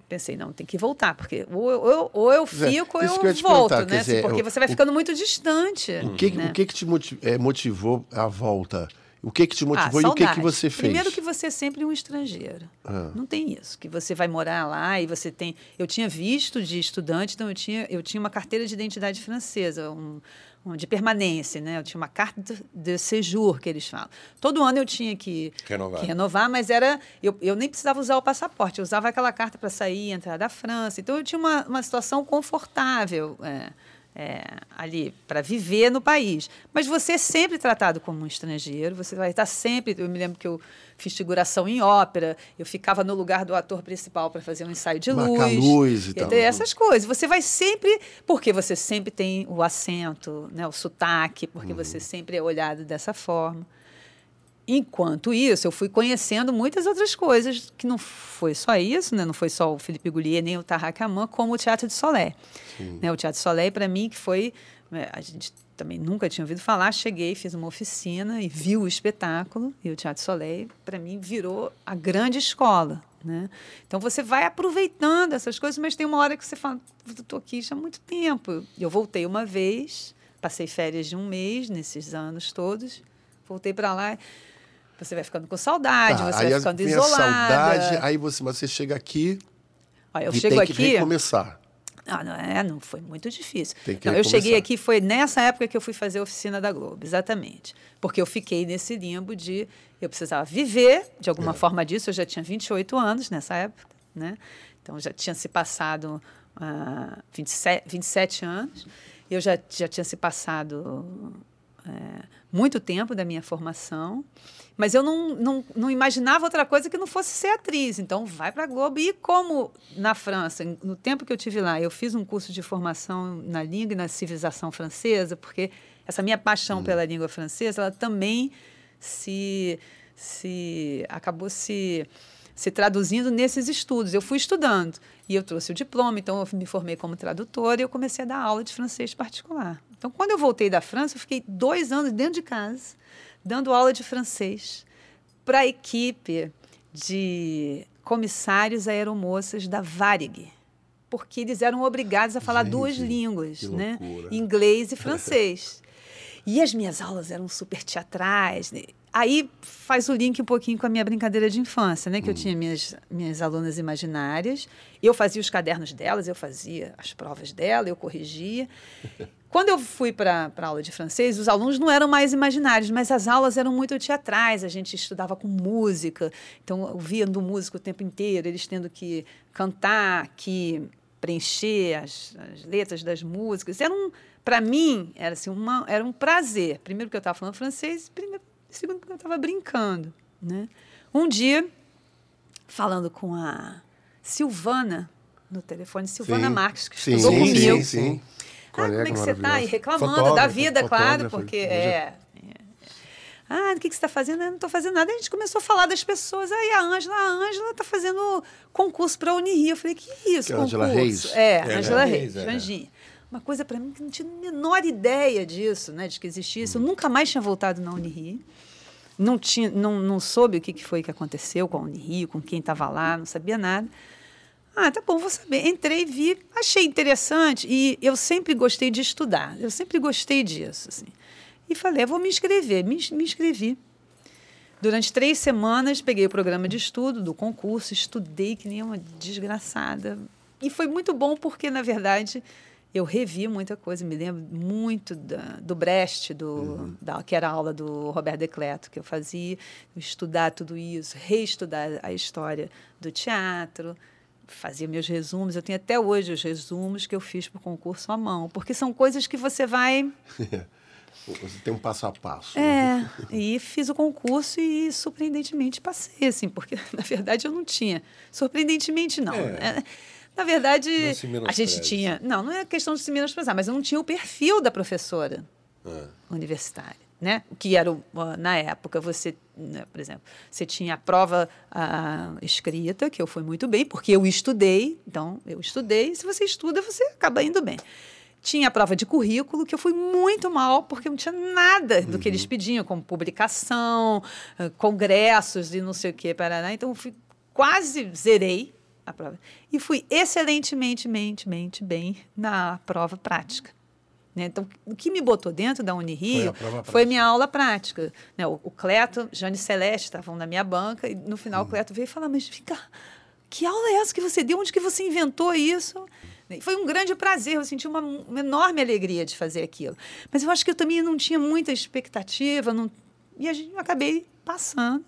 pensei, não, tem que voltar, porque ou eu, ou eu fico ou eu, eu volto, né? Dizer, porque você vai ficando o, muito distante. O que, né? o que, que te é, motivou a volta? O que que te motivou ah, e o que que você fez? Primeiro que você é sempre um estrangeiro. Ah. Não tem isso, que você vai morar lá e você tem... Eu tinha visto de estudante, então eu tinha, eu tinha uma carteira de identidade francesa, um, de permanência, né? Eu tinha uma carta de séjour, que eles falam. Todo ano eu tinha que renovar, que renovar mas era... Eu, eu nem precisava usar o passaporte, eu usava aquela carta para sair e entrar da França. Então eu tinha uma, uma situação confortável, é é, ali para viver no país. Mas você é sempre tratado como um estrangeiro, você vai estar sempre. Eu me lembro que eu fiz figuração em ópera, eu ficava no lugar do ator principal para fazer um ensaio de Marca luz. luz e tal. Essas coisas. Você vai sempre. Porque você sempre tem o acento, né, o sotaque, porque uhum. você sempre é olhado dessa forma. Enquanto isso, eu fui conhecendo muitas outras coisas, que não foi só isso, né? não foi só o Felipe Goulier nem o Tarrak Aman, como o Teatro de Solé. Né? O Teatro de Solé, para mim, que foi... Né, a gente também nunca tinha ouvido falar, cheguei, fiz uma oficina e vi o espetáculo, e o Teatro Soleil, para mim, virou a grande escola. Né? Então você vai aproveitando essas coisas, mas tem uma hora que você fala, estou aqui já há muito tempo. Eu voltei uma vez, passei férias de um mês nesses anos todos, voltei para lá você vai ficando com saudade, tá, você vai ficando isolada. saudade, aí você, você chega aqui Olha, eu e chego tem aqui, que recomeçar. Ah, não, é, não foi muito difícil. Não, eu cheguei aqui, foi nessa época que eu fui fazer a oficina da Globo, exatamente. Porque eu fiquei nesse limbo de eu precisava viver de alguma é. forma disso. Eu já tinha 28 anos nessa época, né? Então já tinha se passado uh, 27, 27 anos. Eu já, já tinha se passado é, muito tempo da minha formação. Mas eu não, não, não imaginava outra coisa que não fosse ser atriz. Então, vai para a Globo. E como na França, no tempo que eu tive lá, eu fiz um curso de formação na língua e na civilização francesa, porque essa minha paixão hum. pela língua francesa, ela também se, se acabou se se traduzindo nesses estudos. Eu fui estudando e eu trouxe o diploma, então eu me formei como tradutora e eu comecei a dar aula de francês particular. Então, quando eu voltei da França, eu fiquei dois anos dentro de casa dando aula de francês para a equipe de comissários aeromoças da Varig, porque eles eram obrigados a falar Gente, duas línguas, né? inglês e francês. E as minhas aulas eram super teatrais. Né? Aí faz o link um pouquinho com a minha brincadeira de infância, né? Que hum. eu tinha minhas, minhas alunas imaginárias, eu fazia os cadernos delas, eu fazia as provas dela, eu corrigia. Quando eu fui para a aula de francês, os alunos não eram mais imaginários, mas as aulas eram muito teatrais, a gente estudava com música, então eu via do músico o tempo inteiro, eles tendo que cantar, que preencher as, as letras das músicas. Era um, para mim, era assim, uma, era um prazer. Primeiro que eu estava falando francês, primeiro segundo porque eu estava brincando. Né? Um dia, falando com a Silvana, no telefone, Silvana sim, Marques, que sim, estudou sim, comigo. Sim, sim. Ah, como é que você está? E reclamando da vida, claro, porque é, é. Ah, o que, que você está fazendo? Eu não estou fazendo nada. A gente começou a falar das pessoas. Aí a Ângela, a Ângela está fazendo concurso para a Unirio. Eu falei, que isso, que concurso? Angela Reis. É, é Ângela Reis, Reis, Janjinha. É. Uma coisa para mim que não tinha a menor ideia disso, né, de que existia isso. Eu nunca mais tinha voltado na Unirio. Não, tinha, não, não soube o que, que foi que aconteceu com a Unirio, com quem estava lá, não sabia nada. Ah, tá bom, vou saber. Entrei, vi, achei interessante e eu sempre gostei de estudar. Eu sempre gostei disso, assim. E falei, vou me inscrever. Me, me inscrevi. Durante três semanas, peguei o programa de estudo do concurso, estudei que nem uma desgraçada. E foi muito bom porque, na verdade, eu revi muita coisa, me lembro muito da, do Brecht, do, uhum. da, que era a aula do Roberto Decleto que eu fazia, estudar tudo isso, reestudar a história do teatro, fazia meus resumos. Eu tenho até hoje os resumos que eu fiz para o concurso à mão, porque são coisas que você vai. Você tem um passo a passo. É, né? e fiz o concurso e surpreendentemente passei, assim, porque na verdade eu não tinha. Surpreendentemente não. É. Né? Na verdade, a gente tinha. Não, não é questão de se menosprezar, mas eu não tinha o perfil da professora é. universitária. Né? O que era, na época, você, né, por exemplo, você tinha a prova a, escrita, que eu fui muito bem, porque eu estudei, então eu estudei, se você estuda, você acaba indo bem. Tinha a prova de currículo, que eu fui muito mal, porque não tinha nada do que eles uhum. pediam, como publicação, congressos e não sei o que, Paraná. Então, eu fui, quase zerei a prova. E fui excelentemente, mente, mente, bem na prova prática. Né? Então, o que me botou dentro da Unirio foi, foi minha aula prática. Né? O, o Cleto, Jane Celeste estavam na minha banca e no final hum. o Cleto veio falar, mas fica, que aula é essa que você deu? Onde que você inventou isso? Foi um grande prazer, eu senti uma, uma, enorme alegria de fazer aquilo. Mas eu acho que eu também não tinha muita expectativa, não, e a gente acabei passando.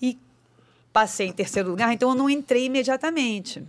E passei em terceiro lugar, então eu não entrei imediatamente.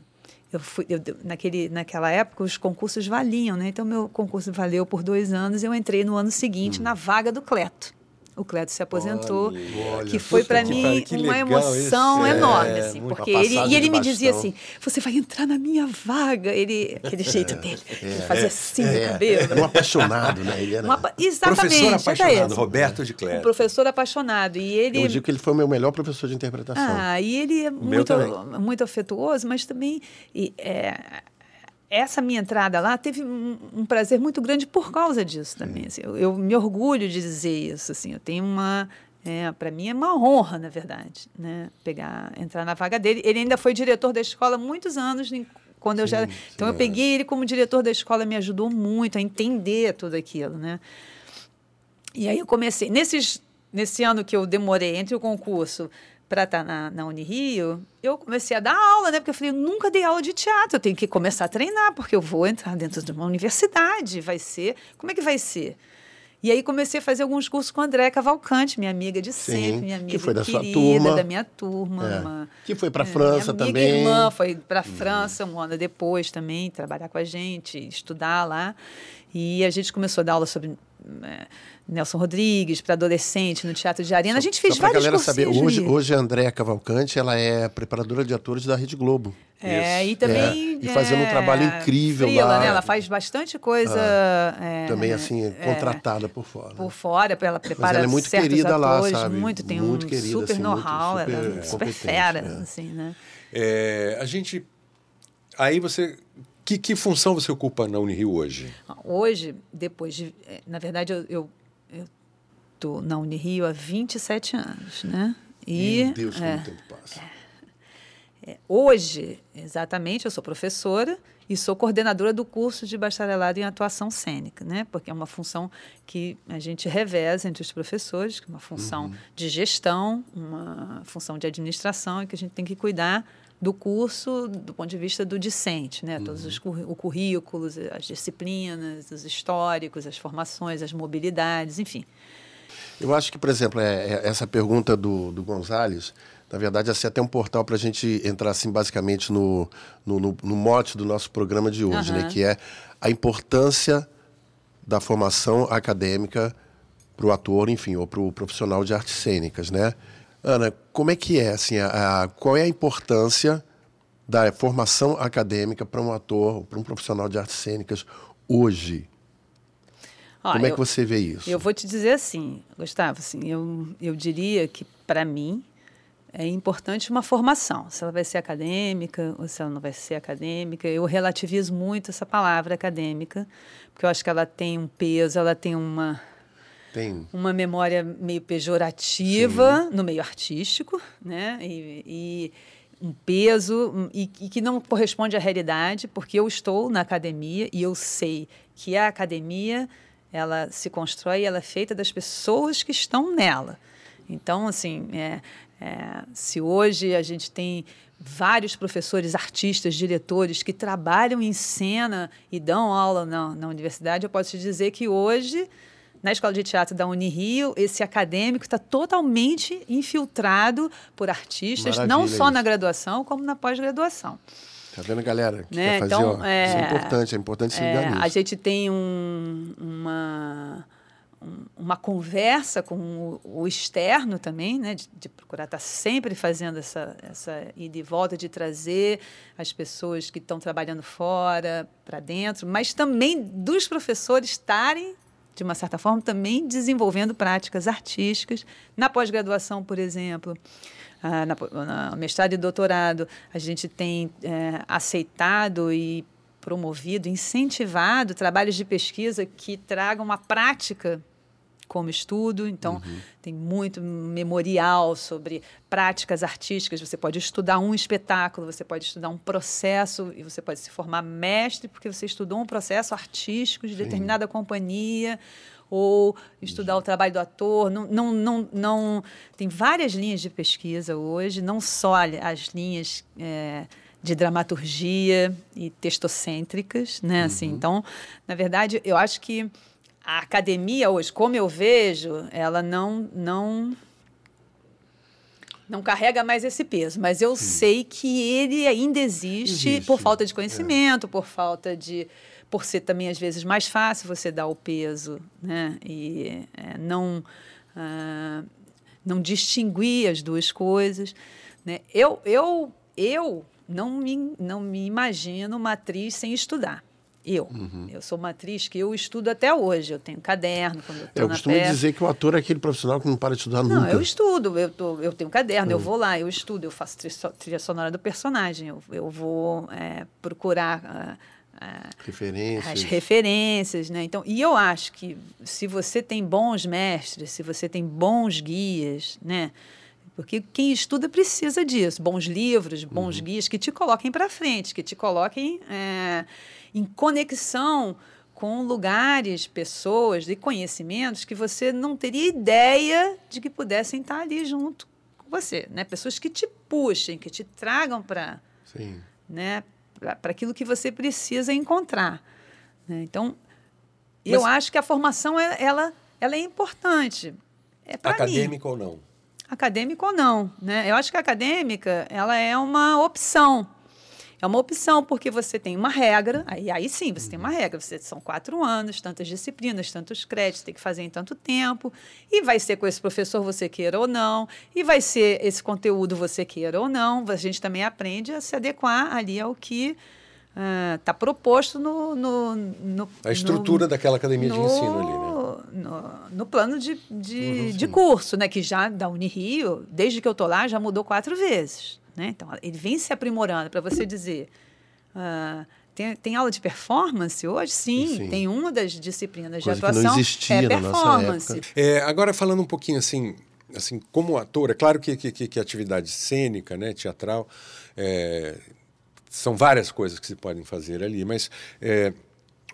Eu fui, eu, naquele, naquela época, os concursos valiam, né? Então, meu concurso valeu por dois anos e eu entrei no ano seguinte hum. na vaga do Cleto o Cleto se aposentou, olha, que foi para mim uma emoção enorme, é, assim, porque ele e ele me dizia assim: "Você vai entrar na minha vaga". Ele aquele jeito dele, é, ele fazia assim é, no cabelo. Um apaixonado, né? Ele era... Uma, exatamente, professor apaixonado, Roberto de Cleto. Um professor apaixonado e ele Eu digo que ele foi o meu melhor professor de interpretação. Ah, e ele é muito muito afetuoso, mas também e, é, essa minha entrada lá teve um, um, prazer muito grande por causa disso também. Assim, eu, eu, me orgulho de dizer isso. Assim, eu tenho uma. É, para mim é uma honra, na verdade, né? Pegar, entrar na vaga dele. Ele ainda foi diretor da escola muitos anos, quando eu sim, já. Então eu peguei é. ele como diretor da escola, me ajudou muito a entender tudo aquilo, né? E aí eu comecei nesses nesse ano que eu demorei entre o concurso para estar tá na, na Unirio, eu comecei a dar aula, né? Porque eu falei, eu nunca dei aula de teatro, eu tenho que começar a treinar, porque eu vou entrar dentro de uma universidade, vai ser... Como é que vai ser? E aí comecei a fazer alguns cursos com a André Cavalcante, minha amiga de sempre, Sim, minha amiga que foi da querida, sua turma. da minha turma. É. Uma, que foi para a é, França minha também. Minha irmã foi para a França um ano depois também, trabalhar com a gente, estudar lá. E a gente começou a dar aula sobre... É, Nelson Rodrigues, para adolescente, no Teatro de Arena. Só, a gente fez vários cursos. saber, hoje, hoje a Andréa Cavalcante, ela é preparadora de atores da Rede Globo. É, Isso. e também... É, e fazendo um trabalho é, incrível frila, lá. Né? Ela faz bastante coisa... Ah, é, também, assim, é, contratada por fora. Por fora, ela prepara Mas ela é muito querida atores, lá, sabe? Muito, tem muito um querida, super assim, know-how, ela é super fera, assim, né? a gente... Aí você que, que, função você ocupa na Unirio hoje? Hoje, depois de. Na verdade, eu, eu estou na Unirio há 27 anos, né? E, Meu Deus, como é, o tempo passa. É, hoje, exatamente, eu sou professora e sou coordenadora do curso de bacharelado em atuação cênica, né? Porque é uma função que a gente reveza entre os professores, que é uma função uhum. de gestão, uma função de administração e que a gente tem que cuidar do curso do ponto de vista do discente, né? Uhum. Todos os o currículos, as disciplinas, os históricos, as formações, as mobilidades, enfim. Eu acho que, por exemplo, é, é essa pergunta do, do Gonzalez, na verdade, assim, é até um portal para a gente entrar assim, basicamente no, no, no, no, mote do nosso programa de hoje, uhum. né? que é a importância da formação acadêmica para o ator, enfim, ou para o profissional de artes cênicas. Né? Ana, como é que é? Assim, a, a qual é a importância da formação acadêmica para um ator, para um profissional de artes cênicas hoje? Como é que você vê isso? Eu vou te dizer assim, Gustavo, assim, eu, eu diria que, para mim, é importante uma formação. Se ela vai ser acadêmica ou se ela não vai ser acadêmica. Eu relativizo muito essa palavra acadêmica, porque eu acho que ela tem um peso, ela tem uma, tem. uma memória meio pejorativa Sim. no meio artístico, né? E, e um peso e, e, que não corresponde à realidade, porque eu estou na academia e eu sei que a academia ela se constrói, ela é feita das pessoas que estão nela. Então, assim, é, é, se hoje a gente tem vários professores, artistas, diretores que trabalham em cena e dão aula na, na universidade, eu posso te dizer que hoje, na Escola de Teatro da Unirio, esse acadêmico está totalmente infiltrado por artistas, Maravilha não só isso. na graduação, como na pós-graduação. Tá vendo, galera? Que né? Fazer, então, é, isso é importante, é importante se ligar é, nisso. A gente tem um, uma, uma conversa com o, o externo também, né? De, de, procurar estar tá sempre fazendo essa, essa ida e volta, de trazer as pessoas que estão trabalhando fora para dentro, mas também dos professores estarem de uma certa forma, também desenvolvendo práticas artísticas. Na pós-graduação, por exemplo, ah, na, na, mestrado e doutorado, a gente tem é, aceitado e promovido, incentivado trabalhos de pesquisa que tragam uma prática como estudo, então uhum. tem muito memorial sobre práticas artísticas. Você pode estudar um espetáculo, você pode estudar um processo e você pode se formar mestre porque você estudou um processo artístico de Sim. determinada companhia ou estudar o trabalho do ator. Não, não, não, não, tem várias linhas de pesquisa hoje, não só as linhas é, de dramaturgia e textocêntricas, né? Assim, uhum. então, na verdade, eu acho que a academia hoje, como eu vejo, ela não não não carrega mais esse peso, mas eu Sim. sei que ele ainda existe, existe. por falta de conhecimento, é. por falta de por ser também às vezes mais fácil você dar o peso, né? E é, não uh, não distinguir as duas coisas, né? Eu eu eu não me não me imagino uma atriz sem estudar. Eu. Uhum. Eu sou uma atriz que eu estudo até hoje. Eu tenho caderno quando eu estou Eu costumo peça. dizer que o ator é aquele profissional que não para de estudar não, nunca. Não, eu estudo. Eu, tô, eu tenho caderno, uhum. eu hum. vou lá, eu estudo, eu faço trilha sonora do personagem. Eu, eu vou é, procurar... Uh, referências. As referências, né? Então, e eu acho que se você tem bons mestres, se você tem bons guias, né? Porque quem estuda precisa disso, bons livros, bons uhum. guias que te coloquem para frente, que te coloquem é, em conexão com lugares, pessoas e conhecimentos que você não teria ideia de que pudessem estar ali junto com você, né? Pessoas que te puxem, que te tragam para, né? Para aquilo que você precisa encontrar. Né? Então, Mas, eu acho que a formação é, ela, ela é importante. É acadêmica mim. ou não? Acadêmica ou não. Né? Eu acho que a acadêmica ela é uma opção. É uma opção porque você tem uma regra, aí, aí sim, você tem uma regra. Você, são quatro anos, tantas disciplinas, tantos créditos, tem que fazer em tanto tempo. E vai ser com esse professor você queira ou não. E vai ser esse conteúdo você queira ou não. A gente também aprende a se adequar ali ao que está uh, proposto no, no, no, A estrutura no, daquela academia de ensino ali, né? No, no plano de, de, uhum, de curso, né? Que já da Unirio, desde que eu estou lá, já mudou quatro vezes. Né? Então, ele vem se aprimorando para você dizer. Uh, tem, tem aula de performance hoje? Sim, Sim. tem uma das disciplinas Coisa de atuação. Que não existia é performance. É, agora, falando um pouquinho assim, assim como ator, é claro que, que, que atividade cênica, né, teatral, é, são várias coisas que se podem fazer ali, mas é,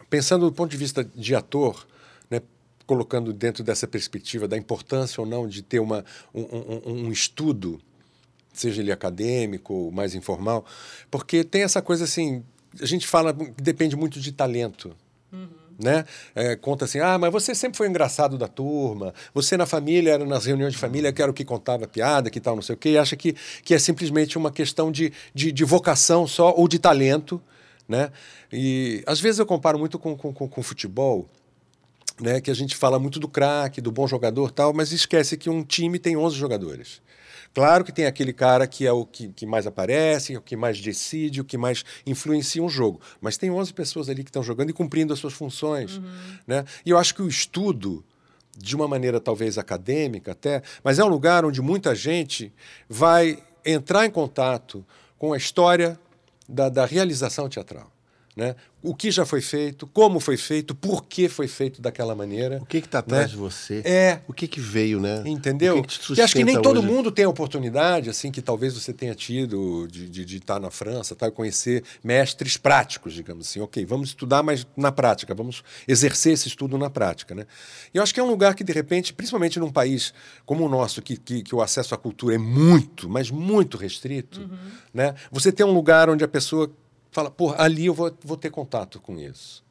pensando do ponto de vista de ator, né, colocando dentro dessa perspectiva da importância ou não de ter uma, um, um, um estudo, seja ele acadêmico ou mais informal, porque tem essa coisa assim, a gente fala que depende muito de talento. Uhum né? É, conta assim, ah, mas você sempre foi engraçado da turma, você na família, era nas reuniões de família, que era o que contava piada, que tal, não sei o quê, e acha que, que é simplesmente uma questão de, de, de vocação só ou de talento, né? E às vezes eu comparo muito com, com, com, com futebol, né? Que a gente fala muito do craque, do bom jogador tal, mas esquece que um time tem 11 jogadores. Claro que tem aquele cara que é o que, que mais aparece, o que mais decide, o que mais influencia um jogo. Mas tem 11 pessoas ali que estão jogando e cumprindo as suas funções. Uhum. Né? E eu acho que o estudo, de uma maneira talvez acadêmica até, mas é um lugar onde muita gente vai entrar em contato com a história da, da realização teatral. Né? O que já foi feito, como foi feito, por que foi feito daquela maneira. O que está atrás né? de você? É. O que, que veio, né? Entendeu? Que, que acho que nem todo mundo tem a oportunidade, assim, que talvez você tenha tido de, de, de estar na França, tá, conhecer mestres práticos, digamos assim. Ok, vamos estudar, mas na prática, vamos exercer esse estudo na prática. Né? E eu acho que é um lugar que, de repente, principalmente num país como o nosso, que, que, que o acesso à cultura é muito, mas muito restrito, uhum. né? você tem um lugar onde a pessoa fala, pô, ali eu vou, vou ter contato com isso.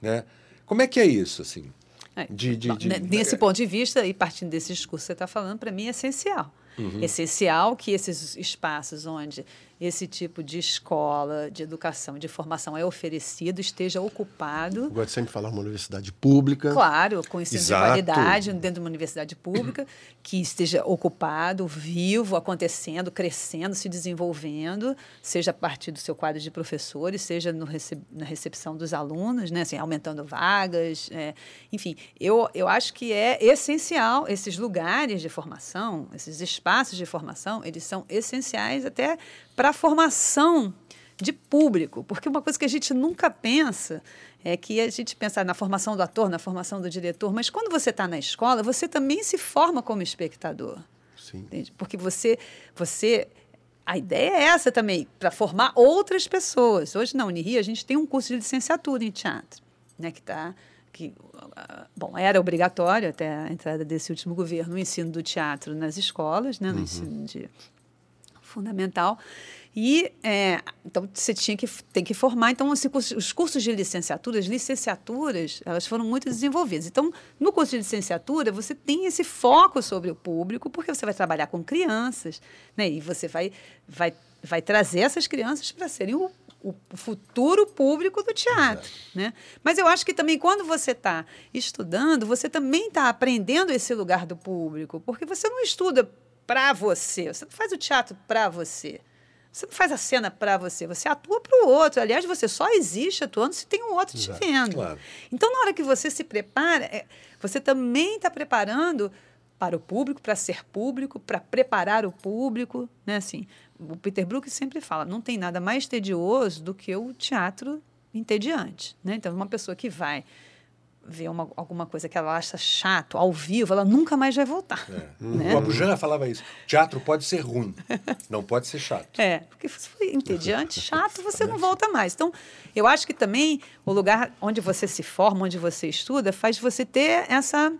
Né? Como é que é isso, assim? É, de, de, de, nesse ponto de vista, e partindo desse discurso que você está falando, para mim é essencial. Uhum. Essencial que esses espaços onde esse tipo de escola, de educação, de formação é oferecido, esteja ocupado. Eu gosto de sempre falar uma universidade pública. Claro, com ensino Exato. de qualidade dentro de uma universidade pública, que esteja ocupado, vivo, acontecendo, crescendo, se desenvolvendo, seja a partir do seu quadro de professores, seja recep na recepção dos alunos, né, assim, aumentando vagas. É, enfim, eu, eu acho que é essencial esses lugares de formação, esses espaços de formação, eles são essenciais até para a formação de público, porque uma coisa que a gente nunca pensa é que a gente pensa na formação do ator, na formação do diretor, mas quando você está na escola, você também se forma como espectador. Sim. Entende? Porque você, você a ideia é essa também, para formar outras pessoas. Hoje na Unirio a gente tem um curso de licenciatura em teatro, né, que está que bom era obrigatório até a entrada desse último governo o ensino do teatro nas escolas, né, no uhum. ensino de fundamental. E é, então você tinha que tem que formar. Então assim, os cursos de licenciatura, as licenciaturas, elas foram muito desenvolvidas. Então no curso de licenciatura você tem esse foco sobre o público, porque você vai trabalhar com crianças, né? E você vai vai vai trazer essas crianças para serem o, o, futuro público do teatro, né? Mas eu acho que também quando você está estudando, você também está aprendendo esse lugar do público, porque você não estuda para você. Você não faz o teatro para você. Você não faz a cena para você, você atua para o outro. Aliás, você só existe atuando se tem um outro Exato, te vendo. Claro. Então, na hora que você se prepara, é, você também está preparando para o público, para ser público, para preparar o público. Né? Assim, o Peter Brook sempre fala: não tem nada mais tedioso do que o teatro entediante. Né? Então, uma pessoa que vai vê uma, alguma coisa que ela acha chato ao vivo, ela nunca mais vai voltar. É. Né? O Abujamra falava isso. Teatro pode ser ruim, não pode ser chato. É, porque se for entediante, chato, você não volta mais. Então, eu acho que também o lugar onde você se forma, onde você estuda, faz você ter essa,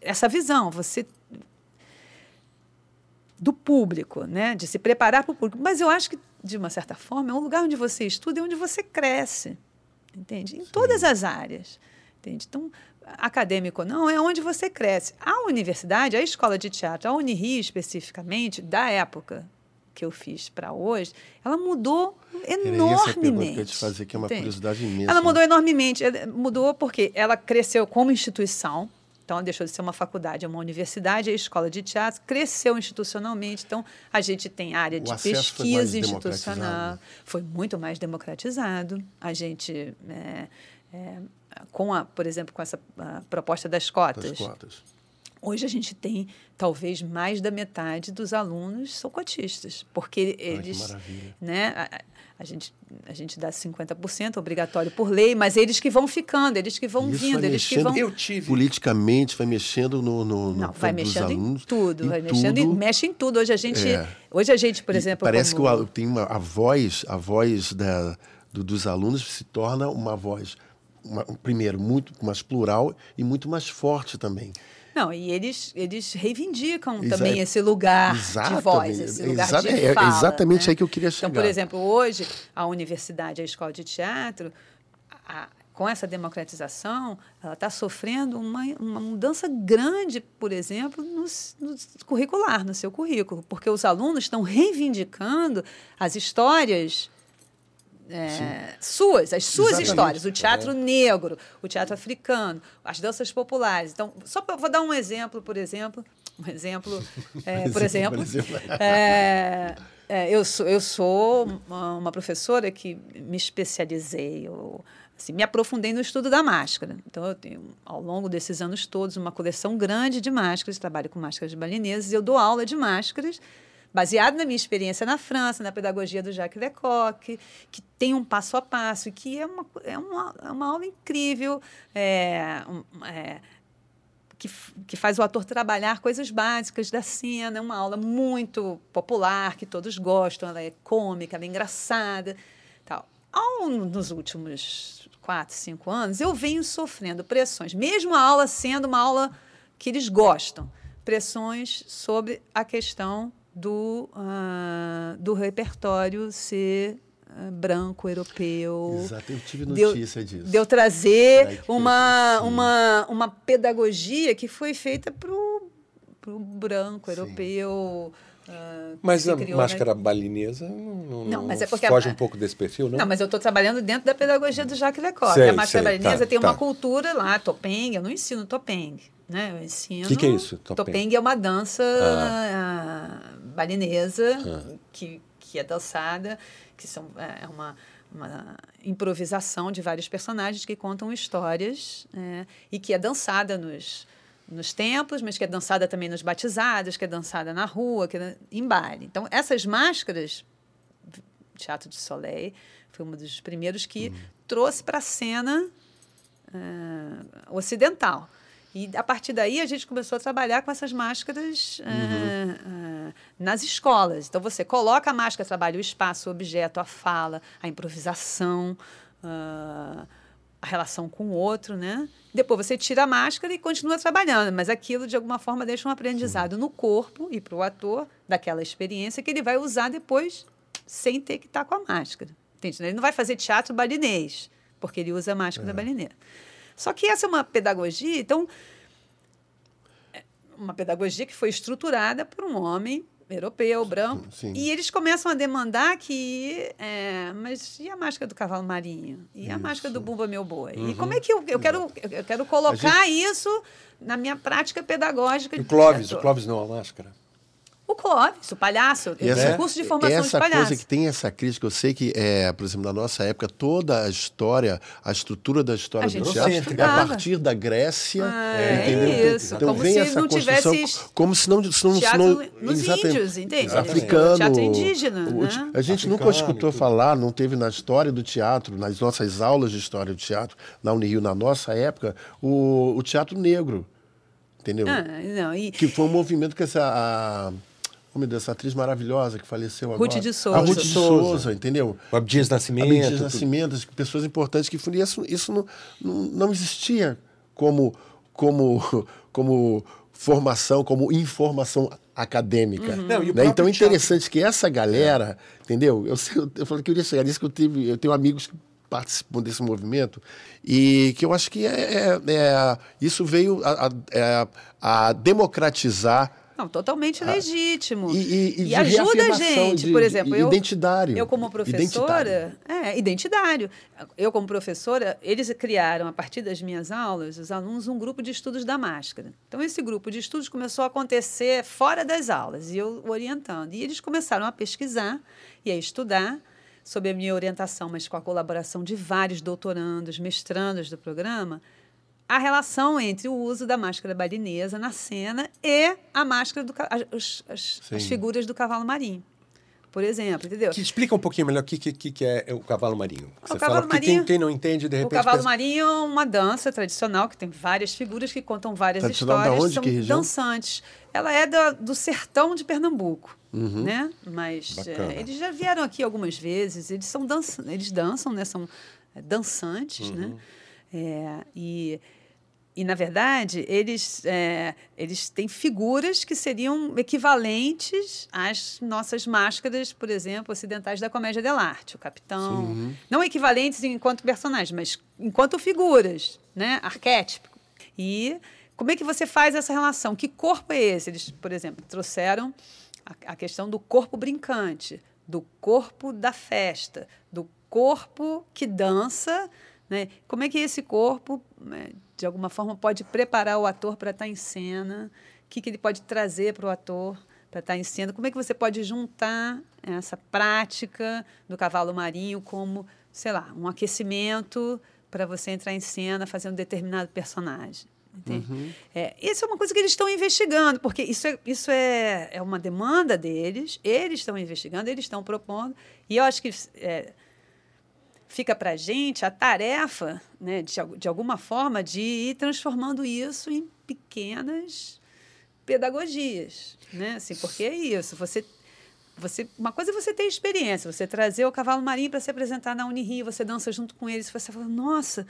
essa visão, você do público, né? de se preparar para o público. Mas eu acho que, de uma certa forma, é um lugar onde você estuda e onde você cresce entende? Em Sim. todas as áreas, entende? Então, acadêmico não, é onde você cresce. A universidade, a escola de teatro, a Unirio especificamente, da época que eu fiz para hoje, ela mudou enormemente. Era te fazer, que é uma entende? curiosidade imensa. Ela mudou né? enormemente. Mudou porque ela cresceu como instituição, então, ela deixou de ser uma faculdade, é uma universidade, a escola de teatro cresceu institucionalmente. Então, a gente tem área de pesquisa institucional, foi muito mais democratizado. A gente, é, é, com a, por exemplo, com essa proposta das cotas, das cotas. Hoje a gente tem talvez mais da metade dos alunos são cotistas, porque eles, Ai, né, a gente, a gente dá 50% obrigatório por lei, mas eles que vão ficando, eles que vão Isso vindo, eles que mexendo vão. Eu tive. Politicamente, vai mexendo no. no, no Não, vai mexendo alunos, em tudo, em vai mexendo em, tudo. mexe em tudo. Hoje a gente, É. hoje a gente, por E exemplo, Parece como- que o, tem uma, a voz, a voz da, do- dos alunos se torna uma voz, uma- primeiro, muito mais plural e muito mais forte também. Não, e eles, eles reivindicam Exa- também esse lugar Exatamente. de voz, esse lugar Exa- de é fala. exatamente né? aí que eu queria Então, por chegar. exemplo, hoje, a universidade, a escola de teatro, a- com essa democratização, ela está sofrendo uma, uma mudança grande, por exemplo, no, no curricular, no seu currículo, porque os alunos estão reivindicando as histórias é, suas, as suas Exatamente. histórias, o teatro negro, o teatro africano, as danças populares. Então, só pra, vou dar um exemplo, por exemplo, um exemplo, é, por exemplo, por exemplo. é, é, eu sou, eu sou uma, uma professora que me especializei, eu, assim, me aprofundei no estudo da máscara. Então, eu tenho, ao longo desses anos todos, uma coleção grande de máscaras, trabalho com máscaras balinesas, e eu dou aula de máscaras baseado na minha experiência na França, na pedagogia do Jacques Lecoq, que tem um passo a passo, que é uma, é uma, é uma aula incrível, é, um, é, que, que faz o ator trabalhar coisas básicas da cena, é uma aula muito popular, que todos gostam, ela é cômica, ela é engraçada. Tal. Ao, nos últimos quatro, cinco anos, eu venho sofrendo pressões, mesmo a aula sendo uma aula que eles gostam, pressões sobre a questão do, ah, do repertório ser ah, branco, europeu. Exato, eu tive Deu- notícia disso. De eu trazer Ai, uma, sim. uma, uma pedagogia que foi feita para o branco, europeu. ah, Mas a criou, né? máscara balinesa não, Não, mas é porque a- foge um pouco desse perfil, não? Não, mas eu estou trabalhando dentro da pedagogia do Jacques Lecoq. Sei, a máscara sei, balinesa tá, tem uma tá. cultura lá, topeng. Eu não ensino topeng. Né? Eu ensino. Que que é isso, topeng? Topeng é uma dança ah, balinesa que, que é dançada, que são, é uma, uma improvisação de vários personagens que contam histórias é, e que é dançada nos, nos templos, mas que é dançada também nos batizados, que é dançada na rua, que é em baile. Então, essas máscaras Teatro de Soleil foi um dos primeiros que trouxe para a cena ah, ocidental. E a partir daí a gente começou a trabalhar com essas máscaras ah, ah, nas escolas. Então você coloca a máscara, trabalha o espaço, o objeto, a fala, a improvisação, ah, a relação com o outro, né? Depois você tira a máscara e continua trabalhando, mas aquilo de alguma forma deixa um aprendizado no corpo e para o ator daquela experiência que ele vai usar depois sem ter que estar com a máscara. Entende? Ele não vai fazer teatro balinês, porque ele usa a máscara balineira. Só que essa é uma pedagogia, então, é uma pedagogia que foi estruturada por um homem europeu, branco, Sim. e eles começam a demandar que, é, mas e a máscara do cavalo marinho? E a máscara do Bumba Meu Boi? E como é que eu, eu quero, eu quero colocar isso na minha prática pedagógica? O Clóvis, o Clóvis não é uma máscara. O Clóvis, o palhaço. E essa- tenho curso de formação essa de palhaço. coisa que tem essa crítica, eu sei que, é, por exemplo, na nossa época, toda a história, a estrutura da história A do teatro é a partir da Grécia. Ah, entendeu? é isso, Então como vem se essa não construção, tivesse como se não, se não, se não nos índios, entende? Africano. Teatro indígena, o- né? A gente nunca Africano escutou e tudo. falar, não teve na história do teatro, nas nossas aulas de história do teatro, na Unirio, na nossa época, o, o teatro negro. Entendeu? Ah, não, e, Que foi um movimento que essa. A, oh, meu Deus, essa atriz maravilhosa que faleceu agora. Ruth de Souza. A Ruth de Souza. Souza, entendeu? O Abdias Nascimento. Abdias tudo. Nascimento, pessoas importantes que foram. e Isso, isso não, não, não existia como, como, como formação, como informação acadêmica. Não, e o né? Então é interessante que essa galera, entendeu? Eu, sei- eu falei que eu queria chegar nisso, que eu, tive, eu tenho amigos que participam desse movimento e que eu acho que é, é- é- isso veio a, a- é, a democratizar não, totalmente legítimo. Ah. e, e, e de ajuda a gente. de- por exemplo, eu, identitário. eu como professora, é, identitário. Eu como professora, eles criaram a partir das minhas aulas, os alunos, um grupo de estudos da máscara. Então esse grupo de estudos começou a acontecer fora das aulas e eu orientando. E eles começaram a pesquisar e a estudar sob a minha orientação, mas com a colaboração de vários doutorandos, mestrandos do programa, a relação entre o uso da máscara balinesa na cena e a máscara do as, as- as figuras do cavalo marinho. por exemplo, entendeu? Que explica um pouquinho melhor o que, que, que é o cavalo marinho. O Você cavalo fala, porque marinho- quem, quem não entende, de O repente... cavalo pensa- marinho é uma dança tradicional que tem várias figuras que contam várias Tradicional da histórias. onde? São Que região? dançantes. Ela é da- do sertão de Pernambuco, né? Mas Uhum. É, eles já vieram aqui algumas vezes. Eles são dança, eles dançam, né? São é, dançantes, Uhum. né? É, e e, na verdade, eles, é, eles têm figuras que seriam equivalentes às nossas máscaras, por exemplo, ocidentais da comédia dell'arte. O capitão. Não equivalentes enquanto personagens, mas enquanto figuras, né? arquétipo. E como é que você faz essa relação? Que corpo é esse? Eles, por exemplo, trouxeram a, a questão do corpo brincante, do corpo da festa, do corpo que dança. Né? Como é que esse corpo, né, de alguma forma, pode preparar o ator para estar em cena? O que, que ele pode trazer para o ator para estar em cena? Como é que você pode juntar essa prática do cavalo marinho como, sei lá, um aquecimento para você entrar em cena fazendo determinado personagem? Entende? É, isso é uma coisa que eles estão investigando, porque isso, é, isso é, é uma demanda deles, eles estão investigando, eles estão propondo, e eu acho que é, fica para a gente a tarefa, né, de, de alguma forma, de ir transformando isso em pequenas pedagogias. Né? Assim, porque é isso, você. Você, uma coisa é você ter experiência, você trazer o cavalo marinho para se apresentar na Unirio, você dança junto com eles, você fala, nossa,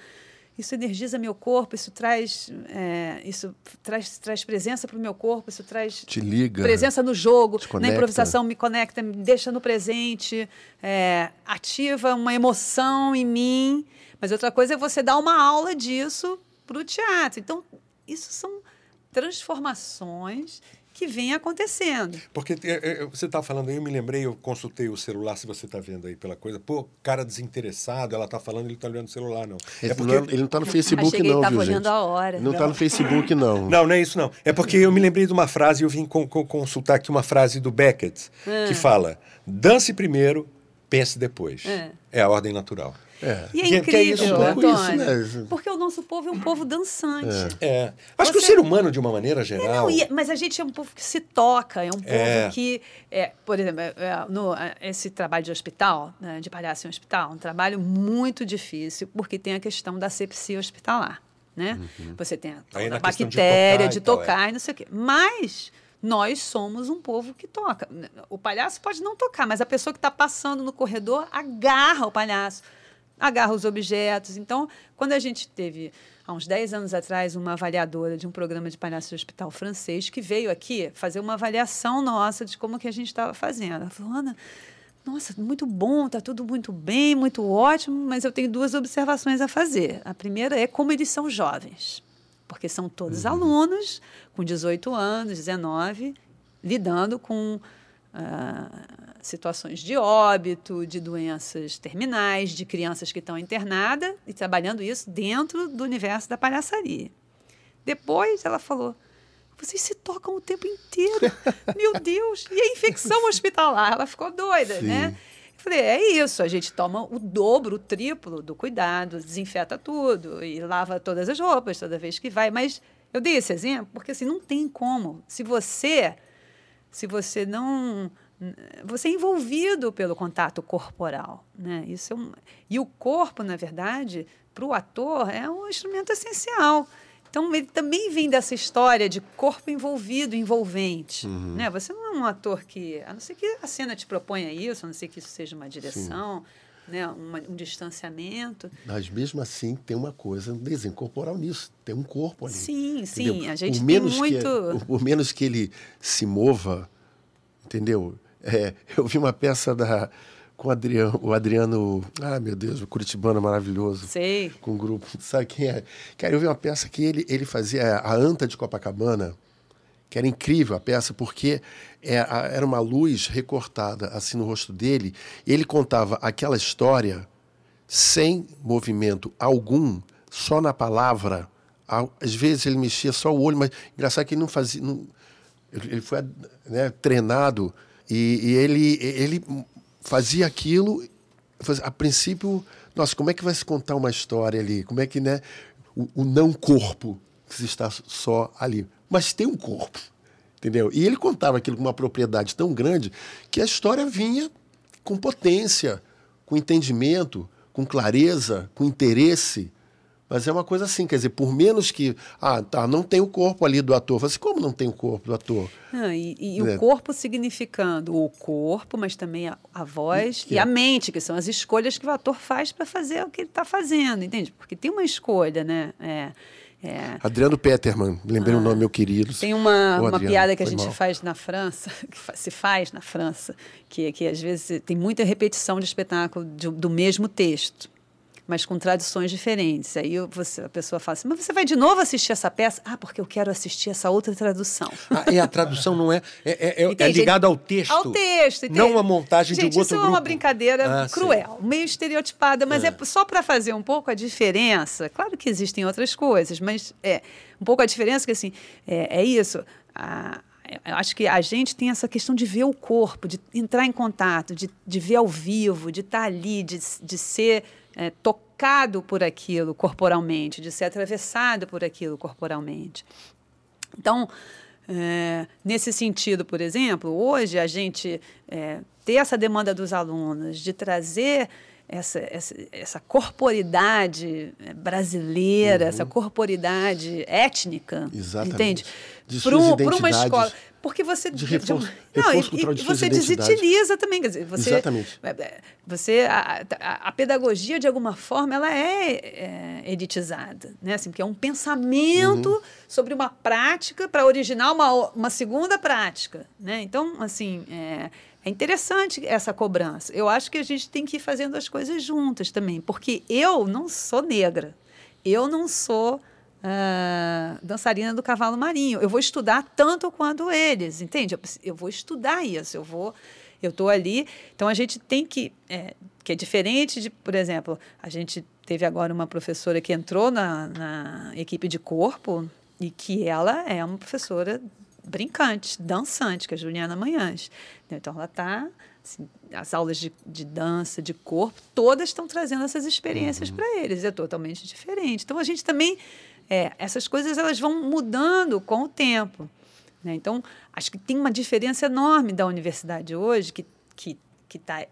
isso energiza meu corpo, isso traz, é, isso traz, traz presença para o meu corpo, isso traz Te liga. presença no jogo, na improvisação, me conecta, me deixa no presente, é, ativa uma emoção em mim. Mas outra coisa é você dar uma aula disso para o teatro. Então, isso são transformações que vêm acontecendo. Porque é, é, você está falando aí, eu me lembrei, eu consultei o celular, se você está vendo aí pela coisa. Pô, cara desinteressado, ela está falando, ele está olhando o celular, não. Ele, É porque... não, ele não tá no Facebook, Achei que não, ele estava viu, olhando gente? a hora. Não, tá no Facebook, não. Não, não é isso não. É porque eu me lembrei de uma frase, eu vim con- con- consultar aqui uma frase do Beckett, Ah. que fala, dance primeiro, pense depois. É. É a ordem natural. É. E é que é isso, incrível, né? Antônio, Isso, né? porque o nosso povo é um povo dançante. É. Acho que o Você- ser humano, de uma maneira geral... Não, e- mas a gente é um povo que se toca, é um povo É. que, é, por exemplo, é, é, no, é, esse trabalho de hospital, né, de palhaço em hospital, um trabalho muito difícil, porque tem a questão da sepsia hospitalar. Né? Você tem a, de bactéria tocar de e tocar é. e não sei o quê. Mas nós somos um povo que toca. O palhaço pode não tocar, mas a pessoa que está passando no corredor agarra o palhaço, agarra os objetos. Então, quando a gente teve, há uns 10 anos atrás, uma avaliadora de um programa de palhaço de hospital francês que veio aqui fazer uma avaliação nossa de como que a gente estava fazendo. Ela falou, Ana, nossa, muito bom, está tudo muito bem, muito ótimo, mas eu tenho duas observações a fazer. A primeira é como eles são jovens, porque são todos alunos com 18 anos, 19, lidando com situações de óbito, de doenças terminais, de crianças que estão internadas e trabalhando isso dentro do universo da palhaçaria. Depois ela falou: vocês se tocam o tempo inteiro. Meu Deus! E a infecção hospitalar? Ela ficou doida, Sim. né? Eu falei, é isso, a gente toma o dobro, o triplo do cuidado, desinfeta tudo e lava todas as roupas toda vez que vai. Mas eu dei esse exemplo porque assim, não tem como. Se você, se você não. Você é envolvido pelo contato corporal. Né? Isso é um, e o corpo, na verdade, para o ator, é um instrumento essencial. Então, ele também vem dessa história de corpo envolvido, envolvente. Né? Você não é um ator que, a não ser que a cena te proponha isso, a não ser que isso seja uma direção, né? Uma- um distanciamento. Mas mesmo assim tem uma coisa, um desenho corporal nisso. Tem um corpo ali. Sim, sim. entendeu? A gente por tem menos muito. Que, por menos que ele se mova, entendeu? É, eu vi uma peça da, com o Adriano, o Adriano, ah meu Deus, o Curitibano maravilhoso. Sei. com um grupo. Sabe quem é? Cara, eu vi uma peça que ele, ele fazia a anta de Copacabana, que era incrível a peça, porque é, era uma luz recortada assim no rosto dele, ele contava aquela história sem movimento algum, só na palavra. Às vezes ele mexia só o olho, mas engraçado que ele não fazia. não- ele foi né, treinado e, e ele, ele fazia aquilo. A princípio, nossa, como é que vai se contar uma história ali? Como é que, né? O, o não corpo que está só ali. Mas tem um corpo. entendeu? E ele contava aquilo com uma propriedade tão grande que a história vinha com potência, com entendimento, com clareza, com interesse. Mas é uma coisa assim, quer dizer, por menos que. Ah, tá, não tem o corpo ali do ator. Você, como não tem o corpo do ator? E, e o corpo significando o corpo, mas também a, a voz e, e é. a mente, que são as escolhas que o ator faz para fazer o que ele está fazendo, entende? Porque tem uma escolha, né? É, é. Adriano Peterman, lembrei ah, o nome, meu querido. Tem uma, uma piada que a gente mal. faz na França, que se faz na França, que, que às vezes tem muita repetição de espetáculo de, do mesmo texto mas com traduções diferentes. Aí você, a pessoa fala assim, mas você vai de novo assistir essa peça? Ah, porque eu quero assistir essa outra tradução. Ah, e a tradução não é... É, é, é ligada ao texto. Ao texto. Entende? Não a montagem gente, de um outro grupo. isso é uma brincadeira ah, cruel, meio estereotipada, mas é, é só para fazer um pouco a diferença. Claro que existem outras coisas, mas é um pouco a diferença que, assim, é, é isso... A, eu acho que a gente tem essa questão de ver o corpo, de entrar em contato, de, de ver ao vivo, de estar ali, de, de ser é, tocado por aquilo corporalmente, de ser atravessado por aquilo corporalmente. Então, é, nesse sentido, por exemplo, hoje a gente é, ter essa demanda dos alunos de trazer essa, essa, essa corporidade é, brasileira, uhum. essa corporidade étnica, Exatamente. entende? Para uma escola. Porque você. De reforço, de, não, reforço e, e você desutiliza também. Quer dizer, você, Exatamente. É, é, você, a, a, a, pedagogia, de alguma forma, ela é, é editizada. Né? Assim, porque é um pensamento uhum. sobre uma prática para originar uma, uma segunda prática. Né? Então, assim. É, é interessante essa cobrança. Eu acho que a gente tem que ir fazendo as coisas juntas também, porque eu não sou negra, eu não sou uh, dançarina do cavalo marinho. Eu vou estudar tanto quanto eles, entende? Eu, vou estudar isso, eu vou, eu estou ali. Então a gente tem que, é, que é diferente de, por exemplo, a gente teve agora uma professora que entrou na, na equipe de corpo e que ela é uma professora brincante, dançante, que é a Juliana Manhãs. Então ela está Assim, as aulas de, de, dança, de corpo, todas estão trazendo essas experiências uhum. para eles. É totalmente diferente. Então, a gente também é, essas coisas elas vão mudando com o tempo. Né? Então, acho que tem uma diferença enorme da universidade hoje, que está que, que tá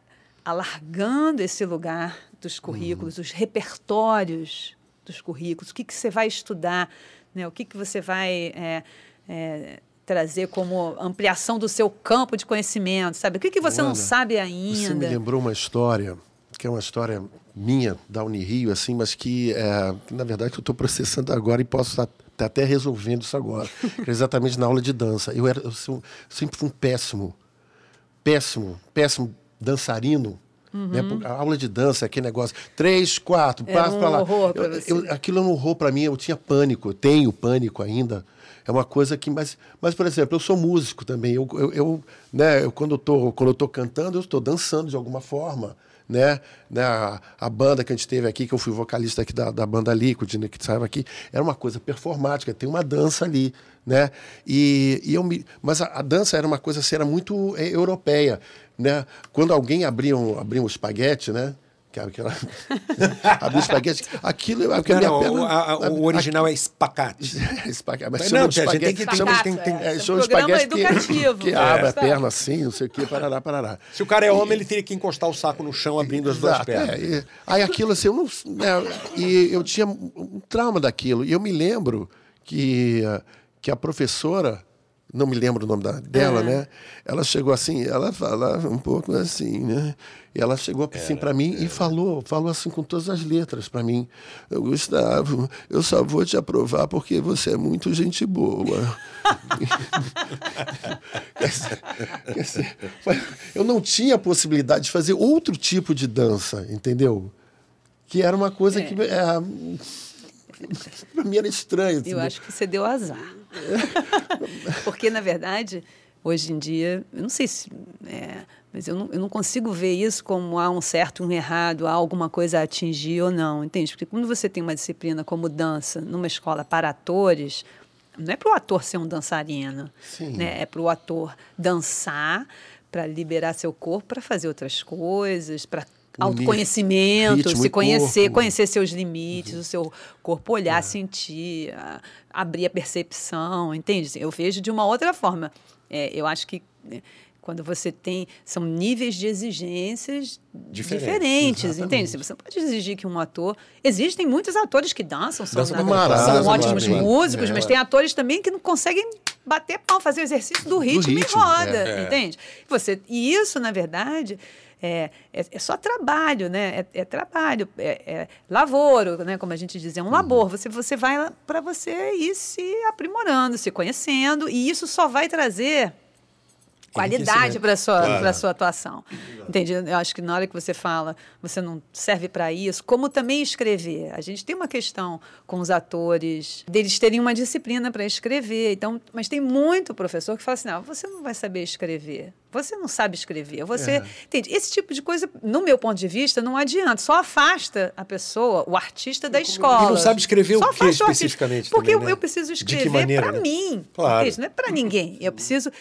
alargando esse lugar dos currículos, uhum. os repertórios dos currículos, o que, que você vai estudar, né? o que, que você vai é, é, trazer como ampliação do seu campo de conhecimento, sabe? O que, que você Luana, não sabe ainda? Você me lembrou uma história, que é uma história minha da Unirio, assim, mas que, é, na verdade, eu estou processando agora e posso estar tá até resolvendo isso agora. exatamente na aula de dança. Eu, era, eu sempre fui um péssimo, péssimo, péssimo dançarino. Uhum. Né? A aula de dança, aquele negócio, três, quatro, passo um para lá. Eu, eu, aquilo é um horror para mim, eu tinha pânico, eu tenho pânico ainda. É uma coisa que. Mas, mas por exemplo, eu sou músico também. Eu, eu, eu né, eu, quando eu estou cantando, eu estou dançando de alguma forma né? né a, a, banda que a gente teve aqui, que eu fui vocalista aqui da, da banda Liquid, né, que saiu aqui, era uma coisa performática, tem uma dança ali, né? E, e eu me, mas a, a dança era uma coisa assim, era muito é, europeia, né? Quando alguém abria um, abria um espaguete, né? Que aquela abrir espaguete. Aquilo, aquilo não, perna, o, a, a, o original a, é espacate. espacate. Mas não, a gente tem que chama, tem, tem, é, chama espaguete educativo. Que, que é. abre a perna assim, não sei o que, parará, parará. Se o cara é homem, ele teria que encostar o saco no chão abrindo as duas pernas. É, e, aí aquilo assim, eu não, né, e eu tinha um trauma daquilo. E eu me lembro que, que a professora não me lembro o nome da, dela, é. né? Ela chegou assim, ela falava um pouco assim, né? E ela chegou assim para mim era. e falou, falou assim com todas as letras para mim. Eu, Gustavo, eu só vou te aprovar porque você é muito gente boa. eu não tinha a possibilidade de fazer outro tipo de dança, entendeu? Que era uma coisa é. que é, para mim era estranho. Eu acho que você deu azar. Porque, na verdade, hoje em dia, eu não sei se. É, mas eu não, eu não consigo ver isso como há um certo, um errado, há alguma coisa a atingir ou não, entende? Porque quando você tem uma disciplina como dança numa escola para atores, não é para o ator ser um dançarino, Sim. né? é para o ator dançar, para liberar seu corpo, para fazer outras coisas, para autoconhecimento, ritmo se conhecer, corpo. conhecer seus limites, o seu corpo olhar, sentir, a- abrir a percepção, entende? Assim, Eu vejo de uma outra forma. É, eu acho que né, quando você tem são níveis de exigências Diferentes, diferentes, exatamente. entende? Se Você não pode exigir que um ator. Existem muitos atores que dançam, são, são ótimos músicos, É. mas tem atores também que não conseguem bater pau, fazer o exercício do ritmo, ritmo, e roda, é. entende? Você, e isso, na verdade, é, é, é só trabalho, né? É, é trabalho, é, é lavoro, né? Como a gente diz, é um labor. Você, você vai para você ir se aprimorando, se conhecendo, e isso só vai trazer qualidade para sua Claro. para sua atuação. Entende? Eu acho que na hora que você fala, você não serve para isso, como também escrever. A gente tem uma questão com os atores deles terem uma disciplina para escrever. Então, mas tem muito professor que fala assim: "Não, você não vai saber escrever. Você não sabe escrever. Você, É. entende? Esse tipo de coisa, no meu ponto de vista, não adianta. Só afasta a pessoa, o artista da escola. E não sabe escrever o Só quê afasta artista. especificamente Porque também, eu, né? eu preciso que escrever para né? mim. Claro. Entende? Não é para ninguém. Eu preciso.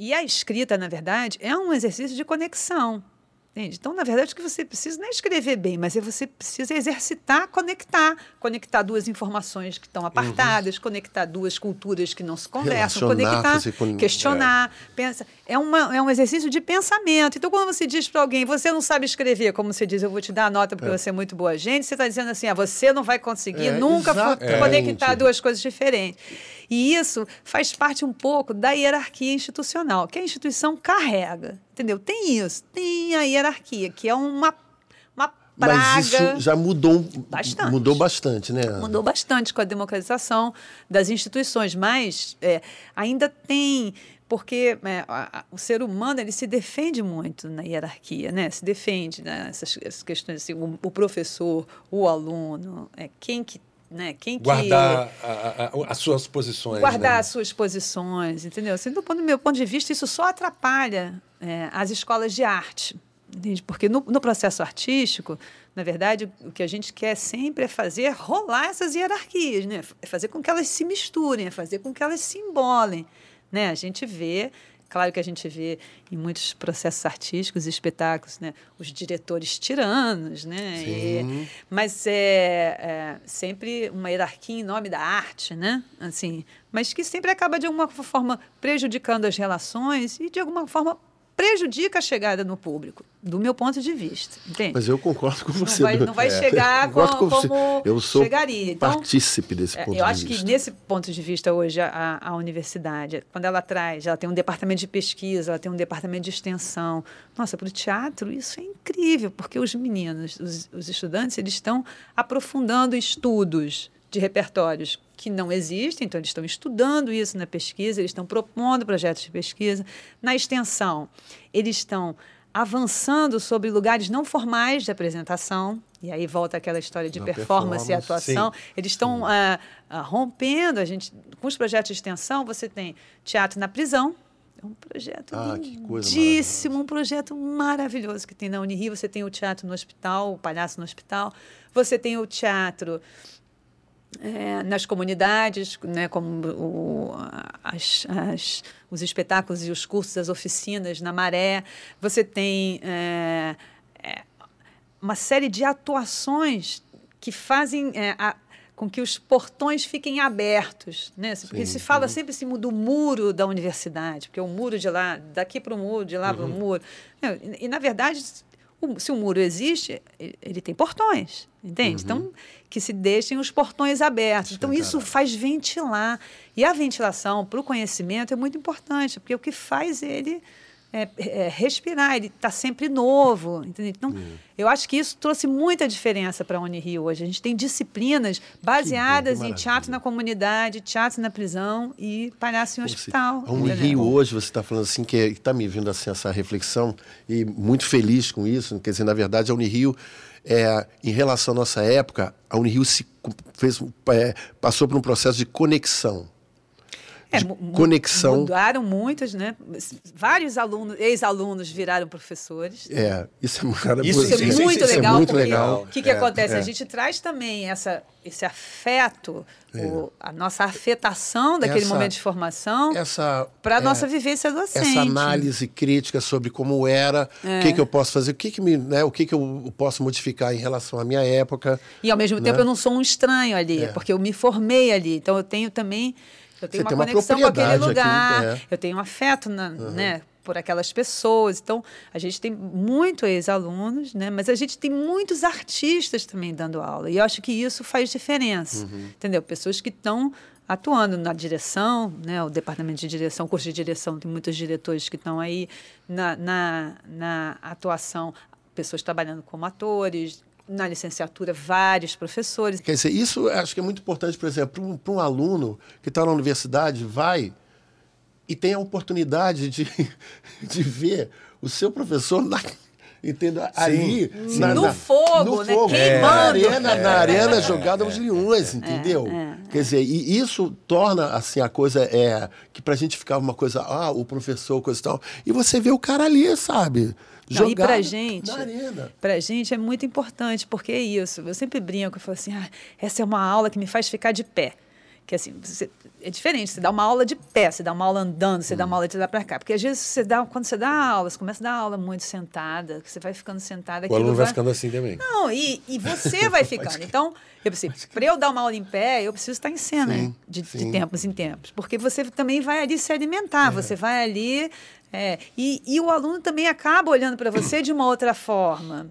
E a escrita, na verdade, é um exercício de conexão. Entende? Então, na verdade, o que você precisa não é escrever bem, mas é você precisa exercitar, conectar. Conectar duas informações que estão apartadas, conectar duas culturas que não se conversam, conectar, con- questionar. Pensa. É, uma, é um exercício de pensamento. Então, quando você diz para alguém, você não sabe escrever, como você diz, eu vou te dar a nota porque você é muito boa gente, você está dizendo assim, ah, você não vai conseguir É, nunca exatamente. conectar duas coisas diferentes. E isso faz parte um pouco da hierarquia institucional, que a instituição carrega. Entendeu? Tem isso, tem a hierarquia, que é uma, praga. Mas isso já mudou Bastante. mudou bastante, né? Mudou bastante com a democratização das instituições, mas é, ainda tem porque é, a- a- o ser humano ele se defende muito na hierarquia, né? Se defende nessas essas questões assim, o, o professor, o aluno, é, quem que né? Quem que Guardar a- a- a- as suas posições. guardar né? as suas posições, entendeu? Assim, do, ponto- do meu ponto de vista, isso só atrapalha é, as escolas de arte, entende? Porque no, no processo artístico, na verdade, o que a gente quer sempre é fazer rolar essas hierarquias, né? É fazer com que elas se misturem, é fazer com que elas se embolem, né? A gente vê Claro que a gente vê em muitos processos artísticos e espetáculos, né, os diretores tiranos, né, e- mas é, é sempre uma hierarquia em nome da arte, né, assim, mas que sempre acaba de alguma forma prejudicando as relações e de alguma forma prejudica a chegada no público, do meu ponto de vista, entende? Mas eu concordo com não você. vai, não vai chegar Concordo co- com você. como eu sou chegaria. Então, partícipe desse é, ponto Eu de acho vista. que nesse ponto de vista hoje a, a universidade, quando ela traz, ela tem um departamento de pesquisa, ela tem um departamento de extensão. Nossa, para o teatro isso é incrível, porque os meninos, os, os estudantes, eles estão aprofundando estudos de repertórios que não existem, então eles estão estudando isso na pesquisa, eles estão propondo projetos de pesquisa. Na extensão, eles estão avançando sobre lugares não formais de apresentação, e aí volta aquela história de Da performance, e performance, atuação. Eles estão ah, ah, rompendo, a gente, com os projetos de extensão, você tem teatro na prisão, é um projeto Ah, lindíssimo, um projeto maravilhoso que tem na Unirio. Você tem o teatro no hospital, o palhaço no hospital. Você tem o teatro é, nas comunidades, né, como o, as, as- os espetáculos e os cursos, as oficinas na Maré. Você tem é, é, uma série de atuações que fazem é, a- com que os portões fiquem abertos. Né? Porque se fala sempre assim do muro da universidade, porque o muro de lá, daqui para o muro, de lá para o muro. E, e, na verdade, o- se o muro existe, ele, ele tem portões, entende? Então, que se deixem os portões abertos. Então, isso faz ventilar. E a ventilação para o conhecimento é muito importante, porque o que faz ele é, é respirar, ele está sempre novo. Entendeu? Então, eu acho que isso trouxe muita diferença para a Unirio hoje. A gente tem disciplinas baseadas em maravilha. teatro na comunidade, teatro na prisão e palhaço em hospital. A Unirio hoje, você está falando assim, que está me vindo assim, essa reflexão, e muito feliz com isso. Quer dizer, na verdade, a Unirio, é, em relação à nossa época, a Unirio se fez, é, passou por um processo de conexão. É, de conexão. Mudaram muitos, né? Vários alunos, ex-alunos viraram professores. É, isso é, cara, Isso Isso é muito sim, legal, é muito porque legal. o que, que É, acontece? é. A gente traz também essa, esse afeto, o- a nossa afetação daquele Essa- momento de formação para a é, nossa vivência docente. essa análise crítica sobre como era, o que, que eu posso fazer, o que, que me, né, o que, que eu posso modificar em relação à minha época. E ao mesmo tempo né? eu não sou um estranho ali, É. porque eu me formei ali. Então eu tenho também eu tenho Você uma tem uma conexão com aquele propriedade aqui, lugar, é. eu tenho um afeto na, né, por aquelas pessoas. Então a gente tem muito ex-alunos, né, mas a gente tem muitos artistas também dando aula. E eu acho que isso faz diferença, Uhum. entendeu? Pessoas que estão atuando na direção, né, o departamento de direção, curso de direção, tem muitos diretores que estão aí na, na, na atuação, pessoas trabalhando como atores, na licenciatura, vários professores. Quer dizer, isso acho que é muito importante, por exemplo, para um, um aluno que está na universidade, vai e tem a oportunidade de, de ver o seu professor na, entendeu? ali na, No na- fogo, no né? fogo, na Queimando. arena, na arena jogada aos leões, entendeu? Quer dizer, e isso torna assim a coisa é que pra gente ficava uma coisa, ah, o professor, coisa e tal, e você vê o cara ali, sabe? Não, e pra gente, na arena. pra gente é muito importante, porque é isso. Eu sempre brinco, eu falo assim, ah, essa é uma aula que me faz ficar de pé. Que assim, você- é diferente, você dá uma aula de pé, você dá uma aula andando, você dá Hum. uma aula de lá para cá. Porque às vezes você dá, quando você dá aula, você começa a dar aula muito sentada, você vai ficando sentada. O aluno vai vai- ficando assim também. Não, e, e você vai ficando. Então, eu pensei, para eu dar uma aula em pé, eu preciso estar em cena, Sim, de, de sim. tempos em tempos. Porque você também vai ali se alimentar, você vai ali. É, e, e o aluno também acaba olhando para você de uma outra forma.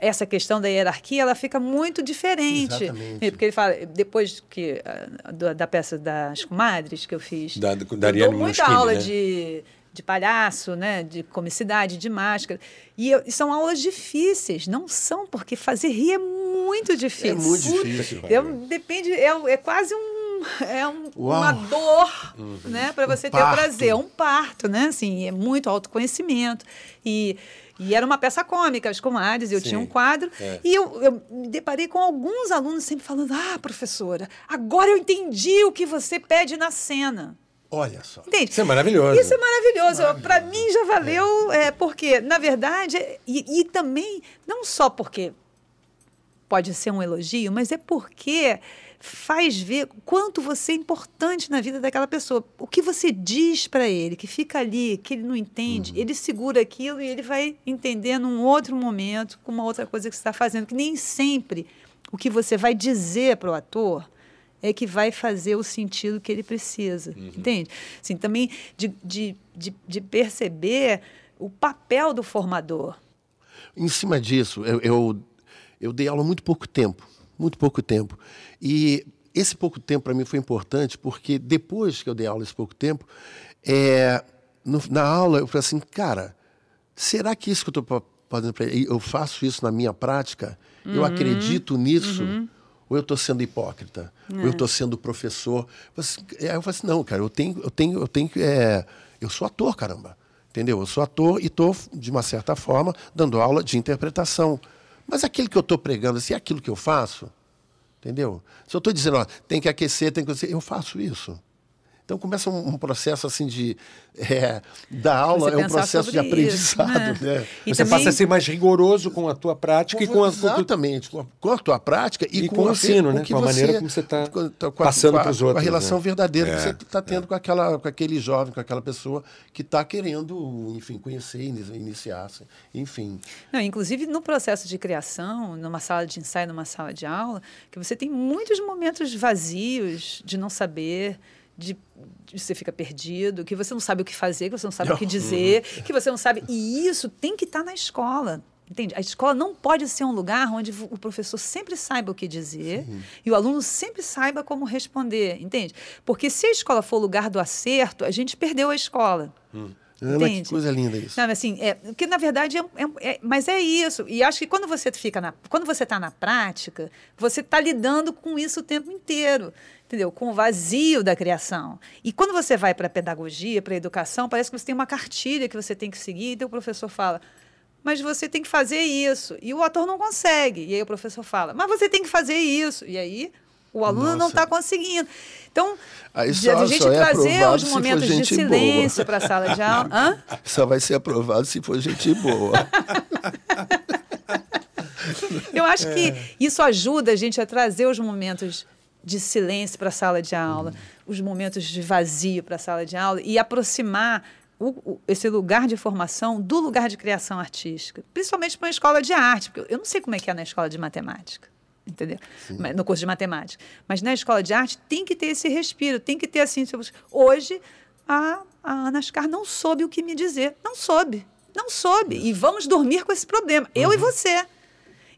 Essa questão da hierarquia, ela fica muito diferente. Exatamente. Porque ele fala, depois que, ah, da, da peça das comadres que eu fiz, Da- da eu Ariane dou muita aula né? de, de palhaço, né? de comicidade, de máscara. E, eu- e são aulas difíceis, não são, porque fazer rir é muito difícil. É muito difícil. É depende, é, é quase um. É um- uma dor, né, para você ter o parto. prazer, é um parto, né, assim, é muito autoconhecimento e, e era uma peça cômica, as comadres, eu Sim. tinha um quadro É. e eu, eu me deparei com alguns alunos sempre falando, ah, professora, agora eu entendi o que você pede na cena. Olha só. Entende? Isso é maravilhoso. Isso é maravilhoso. Para mim já valeu, é, porque, na verdade, é- e, e também, não só porque pode ser um elogio, mas é porque faz ver quanto você é importante na vida daquela pessoa. O que você diz para ele, que fica ali, que ele não entende, ele segura aquilo e ele vai entender num outro momento, com uma outra coisa que você está fazendo, que nem sempre o que você vai dizer para o ator é que vai fazer o sentido que ele precisa, entende? Assim, também de, de, de, de perceber o papel do formador. Em cima disso, eu, eu, eu dei aula muito pouco tempo, muito pouco tempo. E esse pouco tempo para mim foi importante porque depois que eu dei aula esse pouco tempo, é, no- na aula eu falei assim, cara, será que isso que eu estou fazendo para eu faço isso na minha prática? Eu acredito nisso? Ou eu estou sendo hipócrita? Ou eu estou sendo professor? Eu falei assim, Aí eu falei assim, não, cara, eu tenho, eu tenho, eu tenho que. é, eu sou ator, caramba. Entendeu? Eu sou ator e estou, de uma certa forma, dando aula de interpretação. Mas aquilo que eu estou pregando, assim, é aquilo que eu faço. Entendeu? Se eu estou dizendo, ó, tem que aquecer, tem que aquecer, eu faço isso. Então começa um, um processo assim de. É, da aula é um processo de sobre isso, aprendizado. né? Né? E Você também- passa a ser mais rigoroso com a tua prática e com a, com a- Exatamente, com a, com a tua prática e, E com o a- ensino, né? que Com a maneira como você tá com a- passando com a- pros Com a outros, relação né? verdadeira É, que você está tendo com, aquela, com aquele jovem, com aquela pessoa que está querendo, enfim, conhecer, ini- iniciar-se, enfim. Não, inclusive no processo de criação, numa sala de ensaio, numa sala de aula, que você tem muitos momentos vazios de não saber, de, de você fica perdido, que você não sabe o que fazer, que você não sabe o que dizer, que você não sabe. E isso tem que estar na escola. Entende? A escola não pode ser um lugar onde o professor sempre saiba o que dizer e o aluno sempre saiba como responder, entende? Porque se a escola for o lugar do acerto, a gente perdeu a escola. Ana, que Entende? coisa linda isso. Sabe, assim, é, porque na verdade é, é- é- mas é isso. E acho que quando você fica na, quando você está na prática, você está lidando com isso o tempo inteiro, entendeu? Com o vazio da criação. E quando você vai para a pedagogia, para a educação, parece que você tem uma cartilha que você tem que seguir, e então o professor fala. Mas você tem que fazer isso. E o ator não consegue. E aí o professor fala, mas você tem que fazer isso. E aí o aluno não Nossa. está conseguindo. Então, Aí de- só- a gente é trazer aprovado os momentos de silêncio para a sala de aula. Hã? Só vai ser aprovado se for gente boa. Eu acho É. que isso ajuda a gente a trazer os momentos de silêncio para a sala de aula, Hum. os momentos de vazio para a sala de aula e aproximar o- o- esse lugar de formação do lugar de criação artística, principalmente para uma escola de arte, porque eu não sei como é que é na escola de matemática. Entendeu? Mas- No curso de matemática. Mas na escola de arte tem que ter esse respiro, tem que ter assim. tipo, Hoje, a, a Ana Ascar não soube o que me dizer. Não soube. Não soube. E vamos dormir com esse problema. Eu e Uhum. você.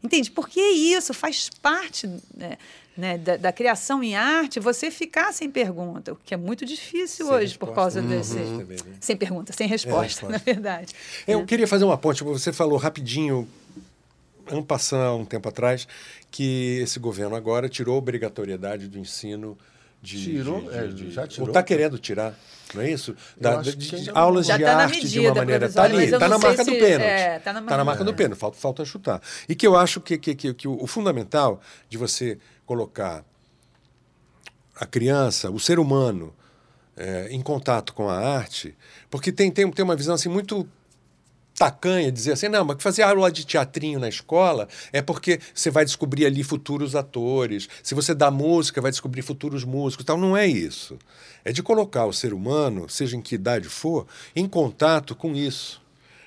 Entende? Porque é isso, faz parte né, né, da, da criação em arte você ficar sem pergunta, o que é muito difícil Sem hoje por resposta. causa desse. Uhum. Também, né? Sem pergunta, sem resposta, na verdade. Eu queria fazer uma ponte. Você falou rapidinho, ano passado, um tempo atrás, que esse governo agora tirou a obrigatoriedade do ensino de. Tirou? de- É, de- já tirou? Ou está querendo tirar, não é isso? Da, de- não. aulas Já de tá na arte de uma maneira. Está ali, está na não sei marca do pênalti. é, tá na Tá na marca do pênalti, falta, falta chutar. E que eu acho que, que, que, que o, o fundamental de você colocar a criança, o ser humano, é, em contato com a arte, porque tem, tem, tem uma visão assim muito tacanha, dizer assim, não, mas fazer aula de teatrinho na escola é porque você vai descobrir ali futuros atores, se você dá música, vai descobrir futuros músicos, tal. não é isso. É de colocar o ser humano, seja em que idade for, em contato com isso.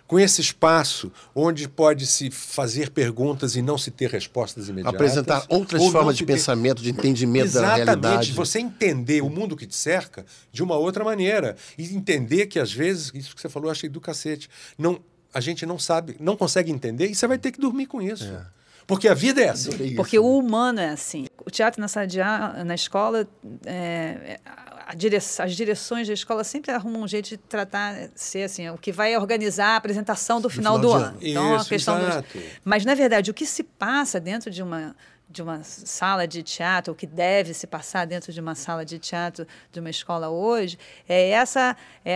Com esse espaço onde pode se fazer perguntas e não se ter respostas imediatas. Apresentar outras ou formas de ter- pensamento, de entendimento da Exatamente, realidade. você entender o mundo que te cerca de uma outra maneira. E entender que, às vezes, isso que você falou, eu achei do cacete. Não, a gente não sabe, não consegue entender e você vai ter que dormir com isso. Porque a vida é assim. É. Porque o humano é assim. O teatro na sala de aula, na escola, é, a dire- as direções da escola sempre arrumam um jeito de tratar, ser assim, o que vai organizar a apresentação do final, final do ano. ano. Então, a Isso, questão dos- exato. Mas, na verdade, o que se passa dentro de uma de uma sala de teatro, o que deve se passar dentro de uma sala de teatro de uma escola hoje, é essa é,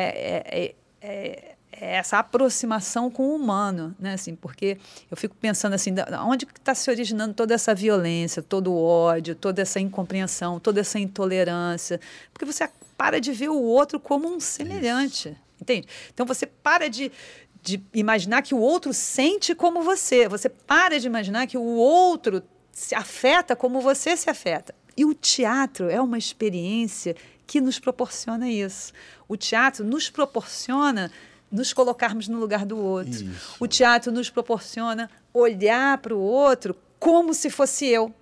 é- é- é essa aproximação com o humano, né? Assim, porque eu fico pensando assim, da- onde está se originando toda essa violência, todo o ódio, toda essa incompreensão, toda essa intolerância, porque você para de ver o outro como um semelhante, entende? Então você para de de imaginar que o outro sente como você. Você para de imaginar que o outro se afeta como você se afeta. E o teatro é uma experiência que nos proporciona isso. O teatro nos proporciona nos colocarmos no lugar do outro. Isso. O teatro nos proporciona olhar para o outro como se fosse eu.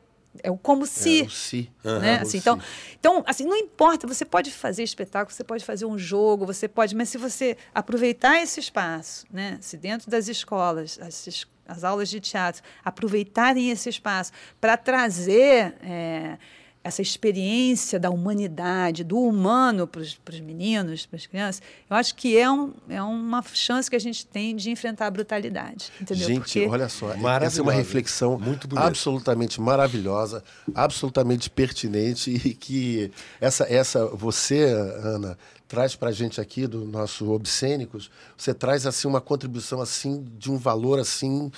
É o como se. É, o si. né? o Assim, si. então, então, assim, não importa, você pode fazer espetáculo, você pode fazer um jogo, você pode, mas se você aproveitar esse espaço, né? Se dentro das escolas, as, as aulas de teatro, aproveitarem esse espaço para trazer é, essa experiência da humanidade, do humano para os meninos, para as crianças, eu acho que é, um, é uma chance que a gente tem de enfrentar a brutalidade. Entendeu? Gente, Porque olha só, essa é uma reflexão Muito bonita. absolutamente maravilhosa, absolutamente pertinente e que essa, essa você, Ana, traz para a gente aqui do nosso Obscênicos, você traz assim uma contribuição assim de um valor assim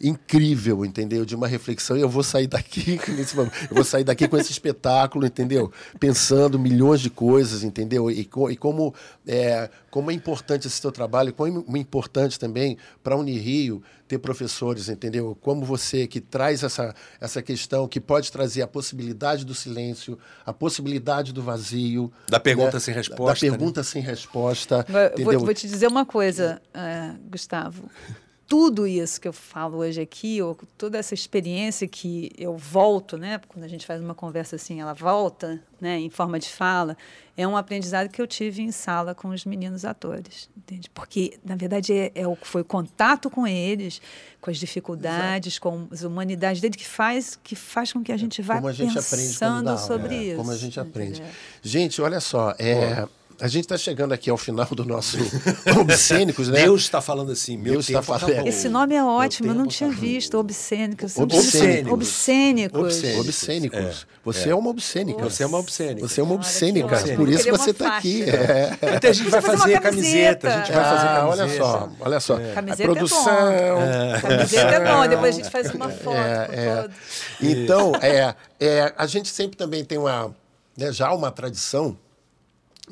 incrível, entendeu? De uma reflexão e eu vou sair daqui nesse momento, eu vou sair daqui com esse espetáculo, entendeu? Pensando milhões de coisas, entendeu? E, e como é, como é importante esse teu trabalho, como é importante também para a Unirio ter professores, entendeu? Como você que traz essa, essa questão, que pode trazer a possibilidade do silêncio, a possibilidade do vazio. Da pergunta né? sem resposta, Pergunta sem resposta. Vou, vou te dizer uma coisa, eh, Gustavo. Tudo isso que eu falo hoje aqui, ou toda essa experiência que eu volto, né? Quando a gente faz uma conversa assim, ela volta, né? Em forma de fala, é um aprendizado que eu tive em sala com os meninos atores, entende? Porque na verdade é, é o foi o contato com eles, com as dificuldades, com as humanidades dele que faz que faz com que a gente vá como a gente aprende pensando aula, sobre é, isso. Como a gente aprende. Gente, olha só, é, a gente está chegando aqui ao final do nosso Obscênicos, né? Deus está falando assim, meu Deus tempo está tá falando-. Esse nome é ótimo, eu não tinha tá visto. Obscênicos. Obscênicos. Obscênicos. Obscênicos. Obscênicos. Você é, uma obscênica. Você é uma obscênica. Você é uma obscênica. Por isso você está aqui. É. Até a gente vai fazer uma fazer camiseta. camiseta. A gente vai fazer Ah, camiseta. olha só, olha só. Camiseta a produção. é bom. Camiseta é bom, depois a gente faz uma foto É, com é. todo. Então, é, é, a gente sempre também tem uma, né, já uma tradição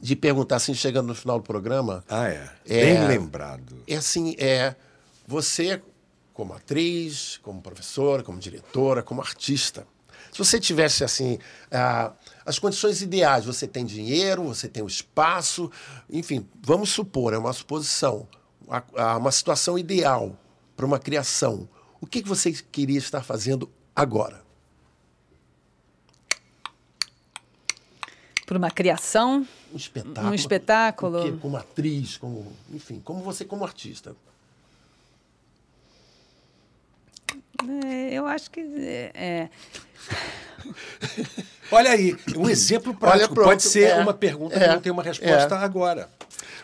de perguntar assim, chegando no final do programa, Ah, é. É. Bem lembrado. é assim, é você como atriz, como professora, como diretora, como artista, se você tivesse assim ah, as condições ideais, você tem dinheiro, você tem o espaço, enfim, vamos supor, é uma suposição, uma situação ideal para uma criação. O que, que você queria estar fazendo agora? Por uma criação, Um espetáculo. Um espetáculo. Como atriz, como, enfim, como você como artista. é, eu acho que é, é, Olha aí, um exemplo prático. pronto, pode ser é, uma pergunta é, que não tem uma resposta é. agora.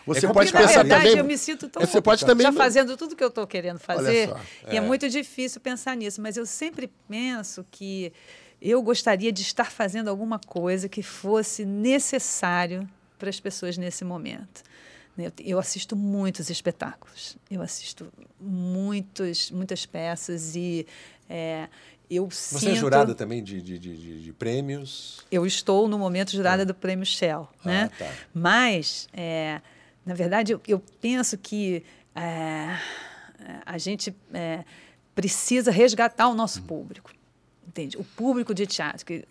Você É pode Porque, na pensar verdade, também. eu me sinto tão Você pode também já fazendo tudo que eu estou querendo fazer. só, E é. muito difícil pensar nisso, mas eu sempre penso que eu gostaria de estar fazendo alguma coisa que fosse necessário para as pessoas nesse momento. né? Eu- assisto muitos espetáculos, eu assisto muitos, muitas peças e é, eu Você sinto... é jurada também de, de, de, de- prêmios? Eu estou no momento jurada do Prêmio Shell, né? tá. Mas, é, na verdade, eu, eu penso que é, a gente é, precisa resgatar o nosso público, entende? O público de teatro. Que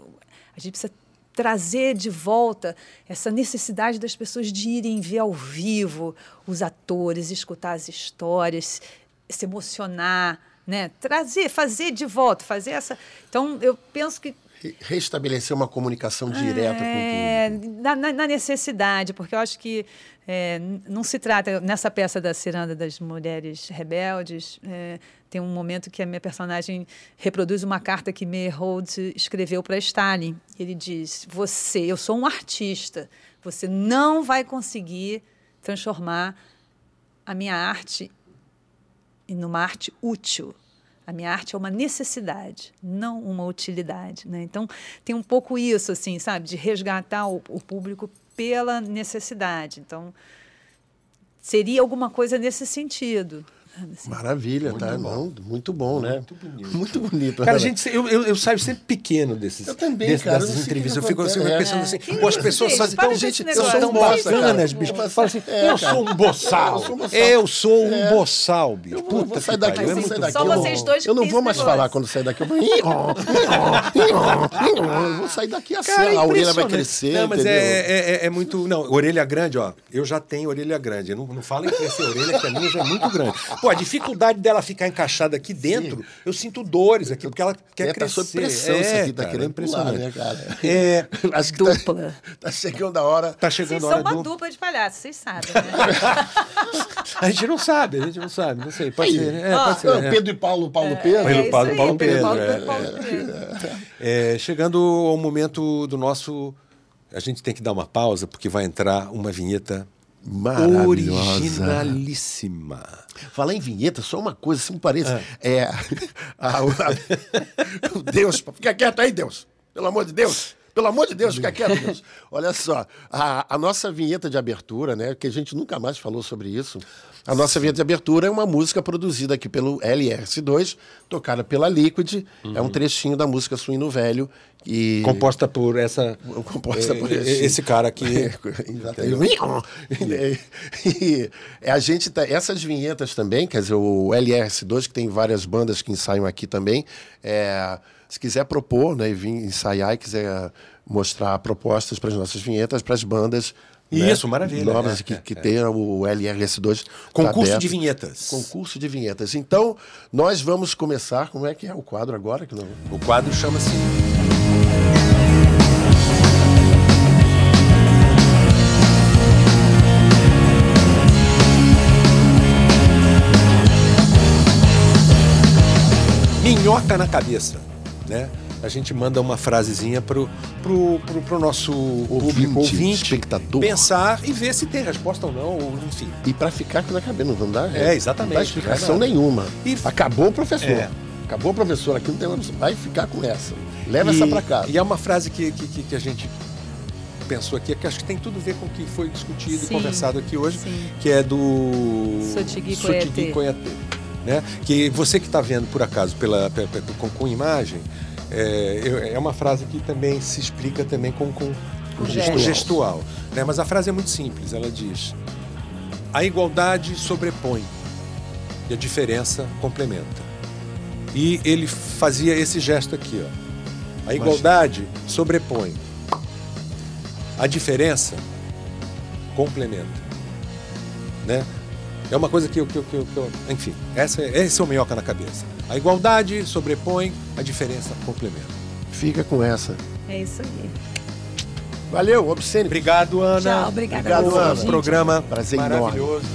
a gente precisa trazer de volta essa necessidade das pessoas de irem ver ao vivo os atores, escutar as histórias, se emocionar, né? Trazer, fazer de volta, fazer essa. Então, eu penso que Restabelecer uma comunicação direta é, com o público. na, na- necessidade, porque eu acho que é, não se trata. Nessa peça da Ciranda das Mulheres Rebeldes, é, tem um momento que a minha personagem reproduz uma carta que Meyerhold escreveu para Stalin. Ele diz: Você, eu sou um artista, você não vai conseguir transformar a minha arte em numa arte útil. A minha arte é uma necessidade, não uma utilidade. Né? Então, tem um pouco isso, assim, sabe? De resgatar o, o público pela necessidade. Então, seria alguma coisa nesse sentido. Assim. Maravilha, tá? Não, muito bom, né? Muito bonito. Muito bonito. Cara, a Ana. gente, eu, eu, eu saio sempre pequeno desses, Eu também, desses- cara, dessas entrevistas. Eu fico assim, acontece. pensando É. assim, pô, as pessoas fazem Para tão, com gente, eu sou tão bosta, cara. bacanas, bicho. Fala assim, eu sou um boçal. Eu sou um boçal. Eu sou um É. boçal, bicho. Puta que daqui, pariu, é vou muito sair daqui. Só eu não- vocês dois Eu não vou mais falar quando sair daqui. Eu vou, eu vou sair daqui assim, a orelha vai crescer, Não, mas entendeu? é, é, é muito. Não, orelha grande, ó. Eu já tenho orelha grande. Não, não falo em crescer orelha, que a minha já é muito grande. Pô, a dificuldade dela ficar encaixada aqui dentro, eu sinto dores aqui, porque ela quer É, tá crescer. sob pressão é, isso aqui, tá cara, querendo é impressionante. pular, né, cara? É, Acho que tá, Dupla. tá chegando a hora. tá Vocês chegando a são hora uma do. dupla de palhaços, vocês sabem, né? A gente não sabe, a gente não sabe, não sei. Pode Aí. ser, né? É, pode ser. Não, é. Pedro e Paulo, Paulo Pedro. Pedro, Paulo é. Paulo Pedro. É, chegando ao momento do nosso. A gente tem que dar uma pausa, porque vai entrar uma vinheta Maravilhosa. originalíssima. Falar em vinheta, só uma coisa, se me parece. Ah. É. a- a- o Deus, fica quieto aí, Deus. Pelo amor de Deus. Pelo amor de Deus, fica quieto, Deus. Olha só, a, a nossa vinheta de abertura, né? Que a gente nunca mais falou sobre isso. A nossa vinheta de abertura é uma música produzida aqui pelo LRS2, tocada pela Liquid. É um trechinho da música Suíno Velho. E... Composta por essa. composta por é, esse, esse cara aqui. Exatamente. E a gente tá, essas vinhetas também, quer dizer, o LRS2, que tem várias bandas que ensaiam aqui também, é, se quiser propor, né, e vir ensaiar e quiser mostrar propostas para as nossas vinhetas, para as bandas. Né, Isso, maravilha. Novas É, que, que é. tem o LRS2. tá Concurso aberto. de vinhetas. Concurso de vinhetas. Então, nós vamos começar. Como é que é o quadro agora? Que não... O quadro chama-se. Minhoca na cabeça, né? A gente manda uma frasezinha pro, pro, pro, pro nosso público Ouvinte, ouvinte espectador. pensar e ver se tem resposta ou não, ou enfim. E para ficar com na cabeça, não dá? É, exatamente, Não dá explicação verdade. nenhuma. E- Acabou o professor. É. Acabou o professor aqui, não tem mais. Vai ficar com essa. Leva essa para casa. E é uma frase que, que, que- que a gente pensou aqui, que acho que tem tudo a ver com o que foi discutido e Sim. conversado aqui hoje, Sim. que é do Sotigui. Coiatê, né? Que você que está vendo por acaso pela, pe- pe- com, com imagem, é, é uma frase que também se explica também com, com, com gesto. gestual. né? Mas a frase é muito simples, ela diz: a igualdade sobrepõe e a diferença complementa. E ele fazia esse gesto aqui, ó. A igualdade sobrepõe. A diferença complementa. Né? É uma coisa que eu. Que eu, que eu- que eu- enfim, essa, é- esse é o minhoca na cabeça. A igualdade sobrepõe, a diferença complementa. Fica com essa. É isso aí. Valeu, obscene. Obrigado, Ana. Tchau, obrigada Obrigado, Ana. Programa Prazer enorme. maravilhoso.